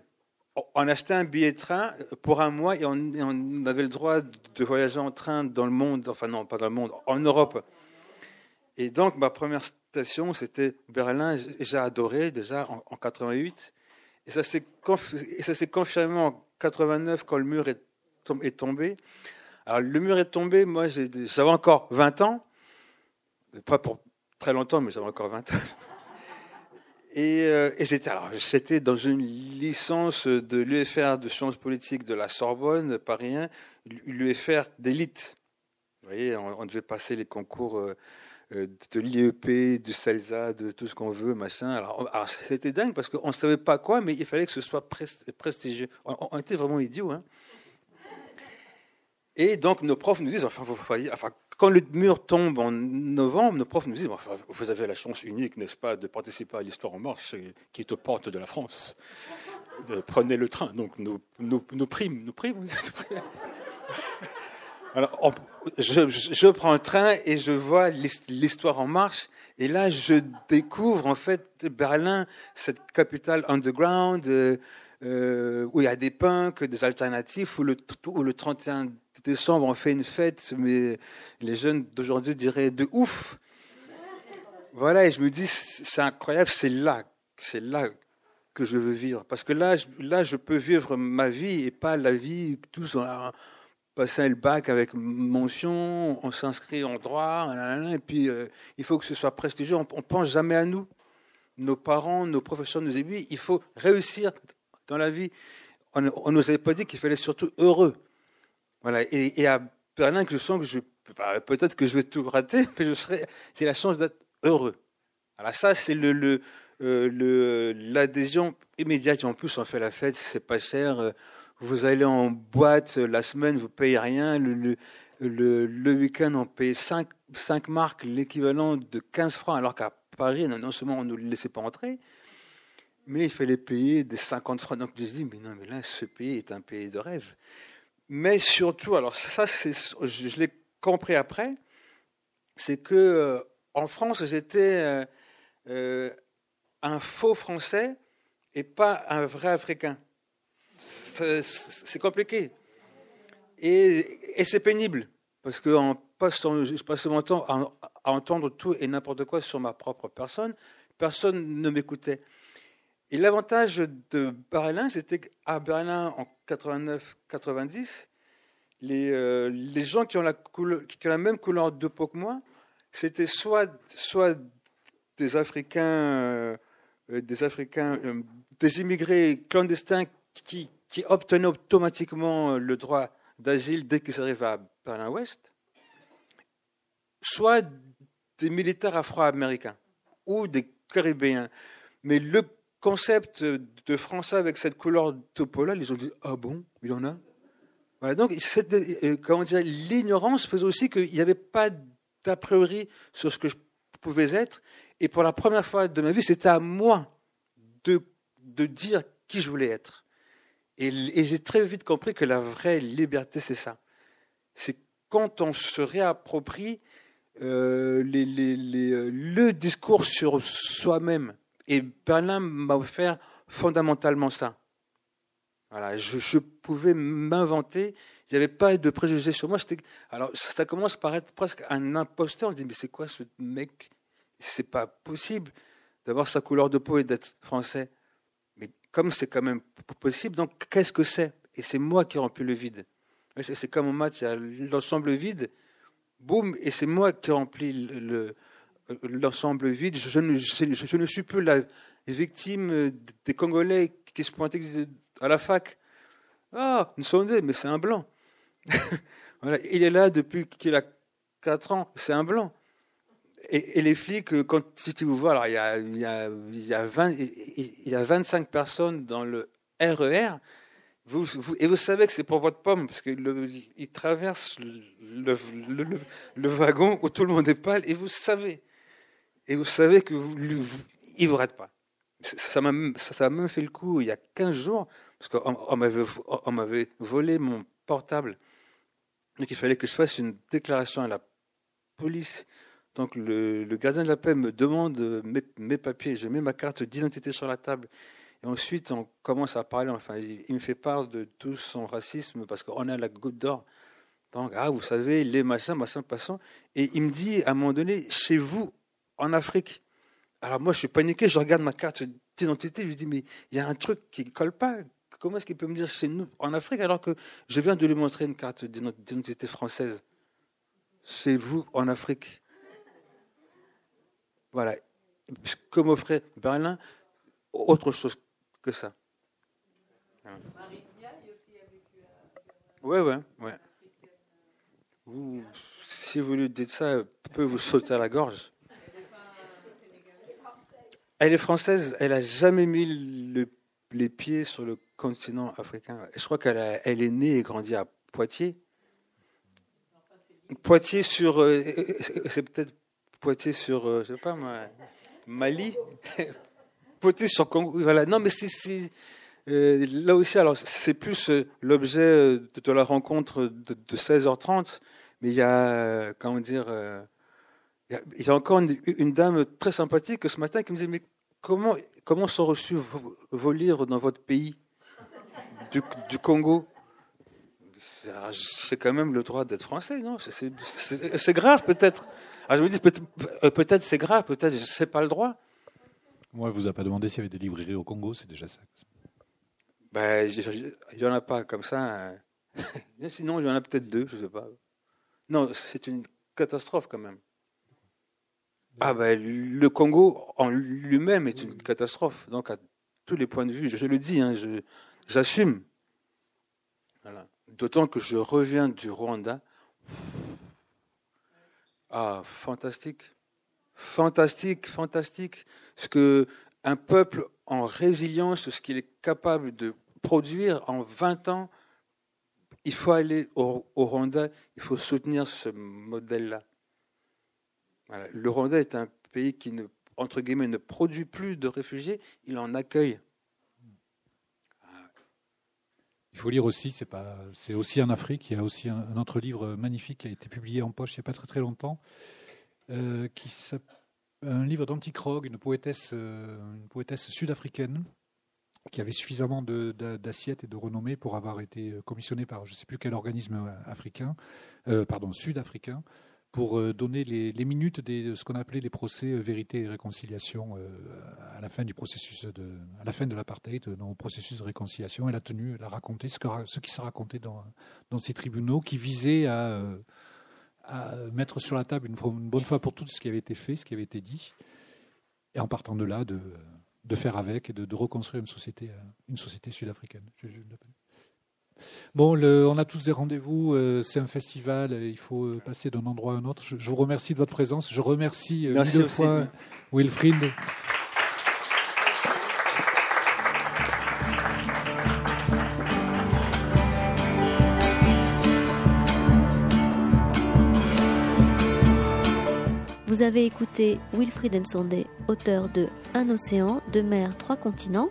on achetait un billet train pour un mois et on, avait le droit de voyager en train dans le monde, enfin non, pas dans le monde, en Europe. Et donc ma première station, c'était Berlin. J'ai adoré déjà en, 88. Et ça s'est confirmé en 89 quand le mur est tombé. Alors le mur est tombé, moi j'avais encore 20 ans. Pas pour très longtemps, mais j'avais encore 20 ans. Et, euh, et j'étais alors j'étais dans une licence de l'UFR de sciences politiques de la Sorbonne, pas rien, l'UFR d'élite. Vous voyez, on, devait passer les concours euh, euh, de l'IEP, du CELSA, de tout ce qu'on veut, machin. Alors, c'était dingue parce qu'on ne savait pas quoi, mais il fallait que ce soit prestigieux. On, on était vraiment idiots. Hein. Et donc nos profs nous disent, enfin, vous voyez, enfin quand le mur tombe en novembre, nos profs nous disent Vous avez la chance unique, n'est-ce pas, de participer à l'histoire en marche qui est aux portes de la France. Prenez le train. Donc, nous, nous, nous primes. Nous primes. Alors, je, je, prends un train et je vois l'histoire en marche. Et là, je découvre en fait Berlin, cette capitale underground, euh, euh, où il y a des punks, des alternatifs, où le, où le 31 décembre, on fait une fête, mais les jeunes d'aujourd'hui diraient de ouf. Voilà, et je me dis, c'est incroyable, c'est là, c'est là que je veux vivre. Parce que là, je, là, je peux vivre ma vie et pas la vie, tous en passant le bac avec mention, on s'inscrit en droit, et puis euh, il faut que ce soit prestigieux. On, ne pense jamais à nous. Nos parents, nos professeurs nous aiguillent. Il faut réussir dans la vie. On ne nous avait pas dit qu'il fallait surtout heureux. Voilà. Et, à Berlin, je sens que je bah, peut-être que je vais tout rater, mais je serai, j'ai la chance d'être heureux. Alors ça, c'est le, le, euh, l'adhésion immédiate. En plus, on fait la fête, c'est pas cher. Vous allez en boîte la semaine, vous payez rien. Le, le, le week-end, on paye 5, 5 marques, l'équivalent de 15 francs, alors qu'à Paris, non, seulement on ne nous laissait pas entrer, mais il fallait payer des 50 francs. Donc je me dis, mais non, mais là, ce pays est un pays de rêve. Mais surtout, alors ça, c'est, je, l'ai compris après, c'est que euh, en France, j'étais euh, euh, un faux Français et pas un vrai Africain. C'est, compliqué. Et, c'est pénible, parce que je passe mon temps à entendre tout et n'importe quoi sur ma propre personne. Personne ne m'écoutait. Et l'avantage de Berlin, c'était qu'à Berlin, en 89-90, les, euh, les gens qui ont, la qui la même couleur de peau que moi, c'était soit, soit des Africains, euh, des Africains, euh, des immigrés clandestins qui, qui obtenaient automatiquement le droit d'asile dès qu'ils arrivaient à Berlin-Ouest, soit des militaires afro-américains ou des Caribéens. Mais le concept de Français avec cette couleur peau-là, ils ont dit Ah bon, il y en a voilà, donc, euh, comment dire, l'ignorance faisait aussi qu'il n'y avait pas d'a priori sur ce que je pouvais être. Et pour la première fois de ma vie, c'était à moi de, de dire qui je voulais être. Et, j'ai très vite compris que la vraie liberté, c'est ça. C'est quand on se réapproprie euh, euh, le discours sur soi-même. Et Berlin m'a offert fondamentalement ça. Voilà, je, pouvais m'inventer. Il n'y avait pas de préjugés sur moi. Alors, ça commence par être presque un imposteur. Je dis, mais c'est quoi ce mec? C'est pas possible d'avoir sa couleur de peau et d'être français. Mais comme c'est quand même possible, donc qu'est-ce que c'est? Et c'est moi qui remplis le vide. C'est comme au match, il y a l'ensemble vide, boum, et c'est moi qui l'ensemble vide. Je ne, je, ne suis plus la, victime des Congolais qui se pointaient à la fac. Ah, Nsondé, mais c'est un blanc. voilà, il est là depuis qu'il a 4 ans, c'est un blanc. Et, les flics, quand si tu vous vois, alors il y a, il y a, il y a, 20, il y a 25 personnes dans le RER, vous, et vous savez que c'est pour votre pomme, parce qu'il traverse le, le, wagon où tout le monde est pâle, et vous savez. Et vous savez que vous, ne vous rate pas. Ça m'a même fait le coup il y a 15 jours, parce qu'on on m'avait volé mon portable. Donc il fallait que je fasse une déclaration à la police. Donc le, gardien de la paix me demande mes, mes papiers, je mets ma carte d'identité sur la table. Et ensuite, on commence à parler, enfin, il, me fait part de tout son racisme parce qu'on a la goutte d'or. Donc, ah, vous savez, les machins, machins, passants. Et il me dit, à un moment donné, chez vous, en Afrique. Alors moi, je suis paniqué, je regarde ma carte d'identité, je lui dis, mais il y a un truc qui ne colle pas. Comment est-ce qu'il peut me dire chez nous, en Afrique, alors que je viens de lui montrer une carte d'identité française? Chez vous, en Afrique. Voilà. Comme offrait Berlin, autre chose que ça. Ouais, ouais. Vous, si vous lui dites ça, peut vous sauter à la gorge. Elle est française, elle n'a jamais mis les pieds sur le continent africain. Je crois qu'elle elle est née et grandie à Poitiers. Poitiers sur. Euh, c'est peut-être Poitiers sur, euh, je sais pas moi, Mali Poitiers sur Congo. Voilà. Non, mais c'est. Euh, là aussi, alors c'est plus l'objet de, la rencontre de, 16h30, mais il y a, comment dire, il y a, encore une, dame très sympathique ce matin qui me disait Mais comment, comment sont reçus vos, livres dans votre pays du, Congo? C'est quand même le droit d'être français, non? C'est grave peut-être. Ah, je me dis peut-être c'est grave, peut-être c'est pas le droit. Moi, vous a pas demandé s'il y avait des librairies au Congo, c'est déjà ça. Ben, il n'y en a pas comme ça. Hein. Sinon, il y en a peut-être deux, je ne sais pas. Non, c'est une catastrophe quand même. Ah ben, le Congo en lui-même est une catastrophe. Donc à tous les points de vue, je, le dis, hein, j'assume. D'autant que je reviens du Rwanda. Ah, fantastique. Fantastique, fantastique. Ce que un peuple en résilience, ce qu'il est capable de produire en 20 ans, il faut aller au Rwanda, il faut soutenir ce modèle-là. Le Rwanda est un pays qui, ne, entre guillemets, ne produit plus de réfugiés, il en accueille. Il faut lire aussi, c'est aussi en Afrique. Il y a aussi un, autre livre magnifique qui a été publié en poche il n'y a pas très très longtemps, euh, qui un livre poétesse, euh, une poétesse sud-africaine, qui avait suffisamment d'assiettes et de renommée pour avoir été commissionnée par je ne sais plus quel organisme africain, euh, pardon, sud-africain, pour euh, donner les, minutes de ce qu'on appelait les procès euh, vérité et réconciliation euh, à la fin du processus de, à la fin de l'apartheid, dans le processus de réconciliation. Elle a tenu, elle a raconté ce, que, ce qui s'est raconté dans, dans ces tribunaux qui visaient à, mettre sur la table une, bonne fois pour toutes ce qui avait été fait, ce qui avait été dit, et en partant de là, de, faire avec et de, reconstruire une société, une société sud-africaine. Bon, on a tous des rendez-vous, euh, c'est un festival, il faut euh, passer d'un endroit à un autre. Je, vous remercie de votre présence. Je remercie euh, mille fois Wilfried. Vous avez écouté Wilfried Nsonde, auteur de Un océan, deux mers, trois continents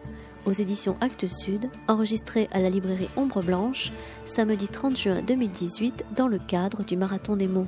aux éditions Actes Sud, enregistré à la librairie Ombre Blanche, samedi 30 juin 2018 dans le cadre du Marathon des mots.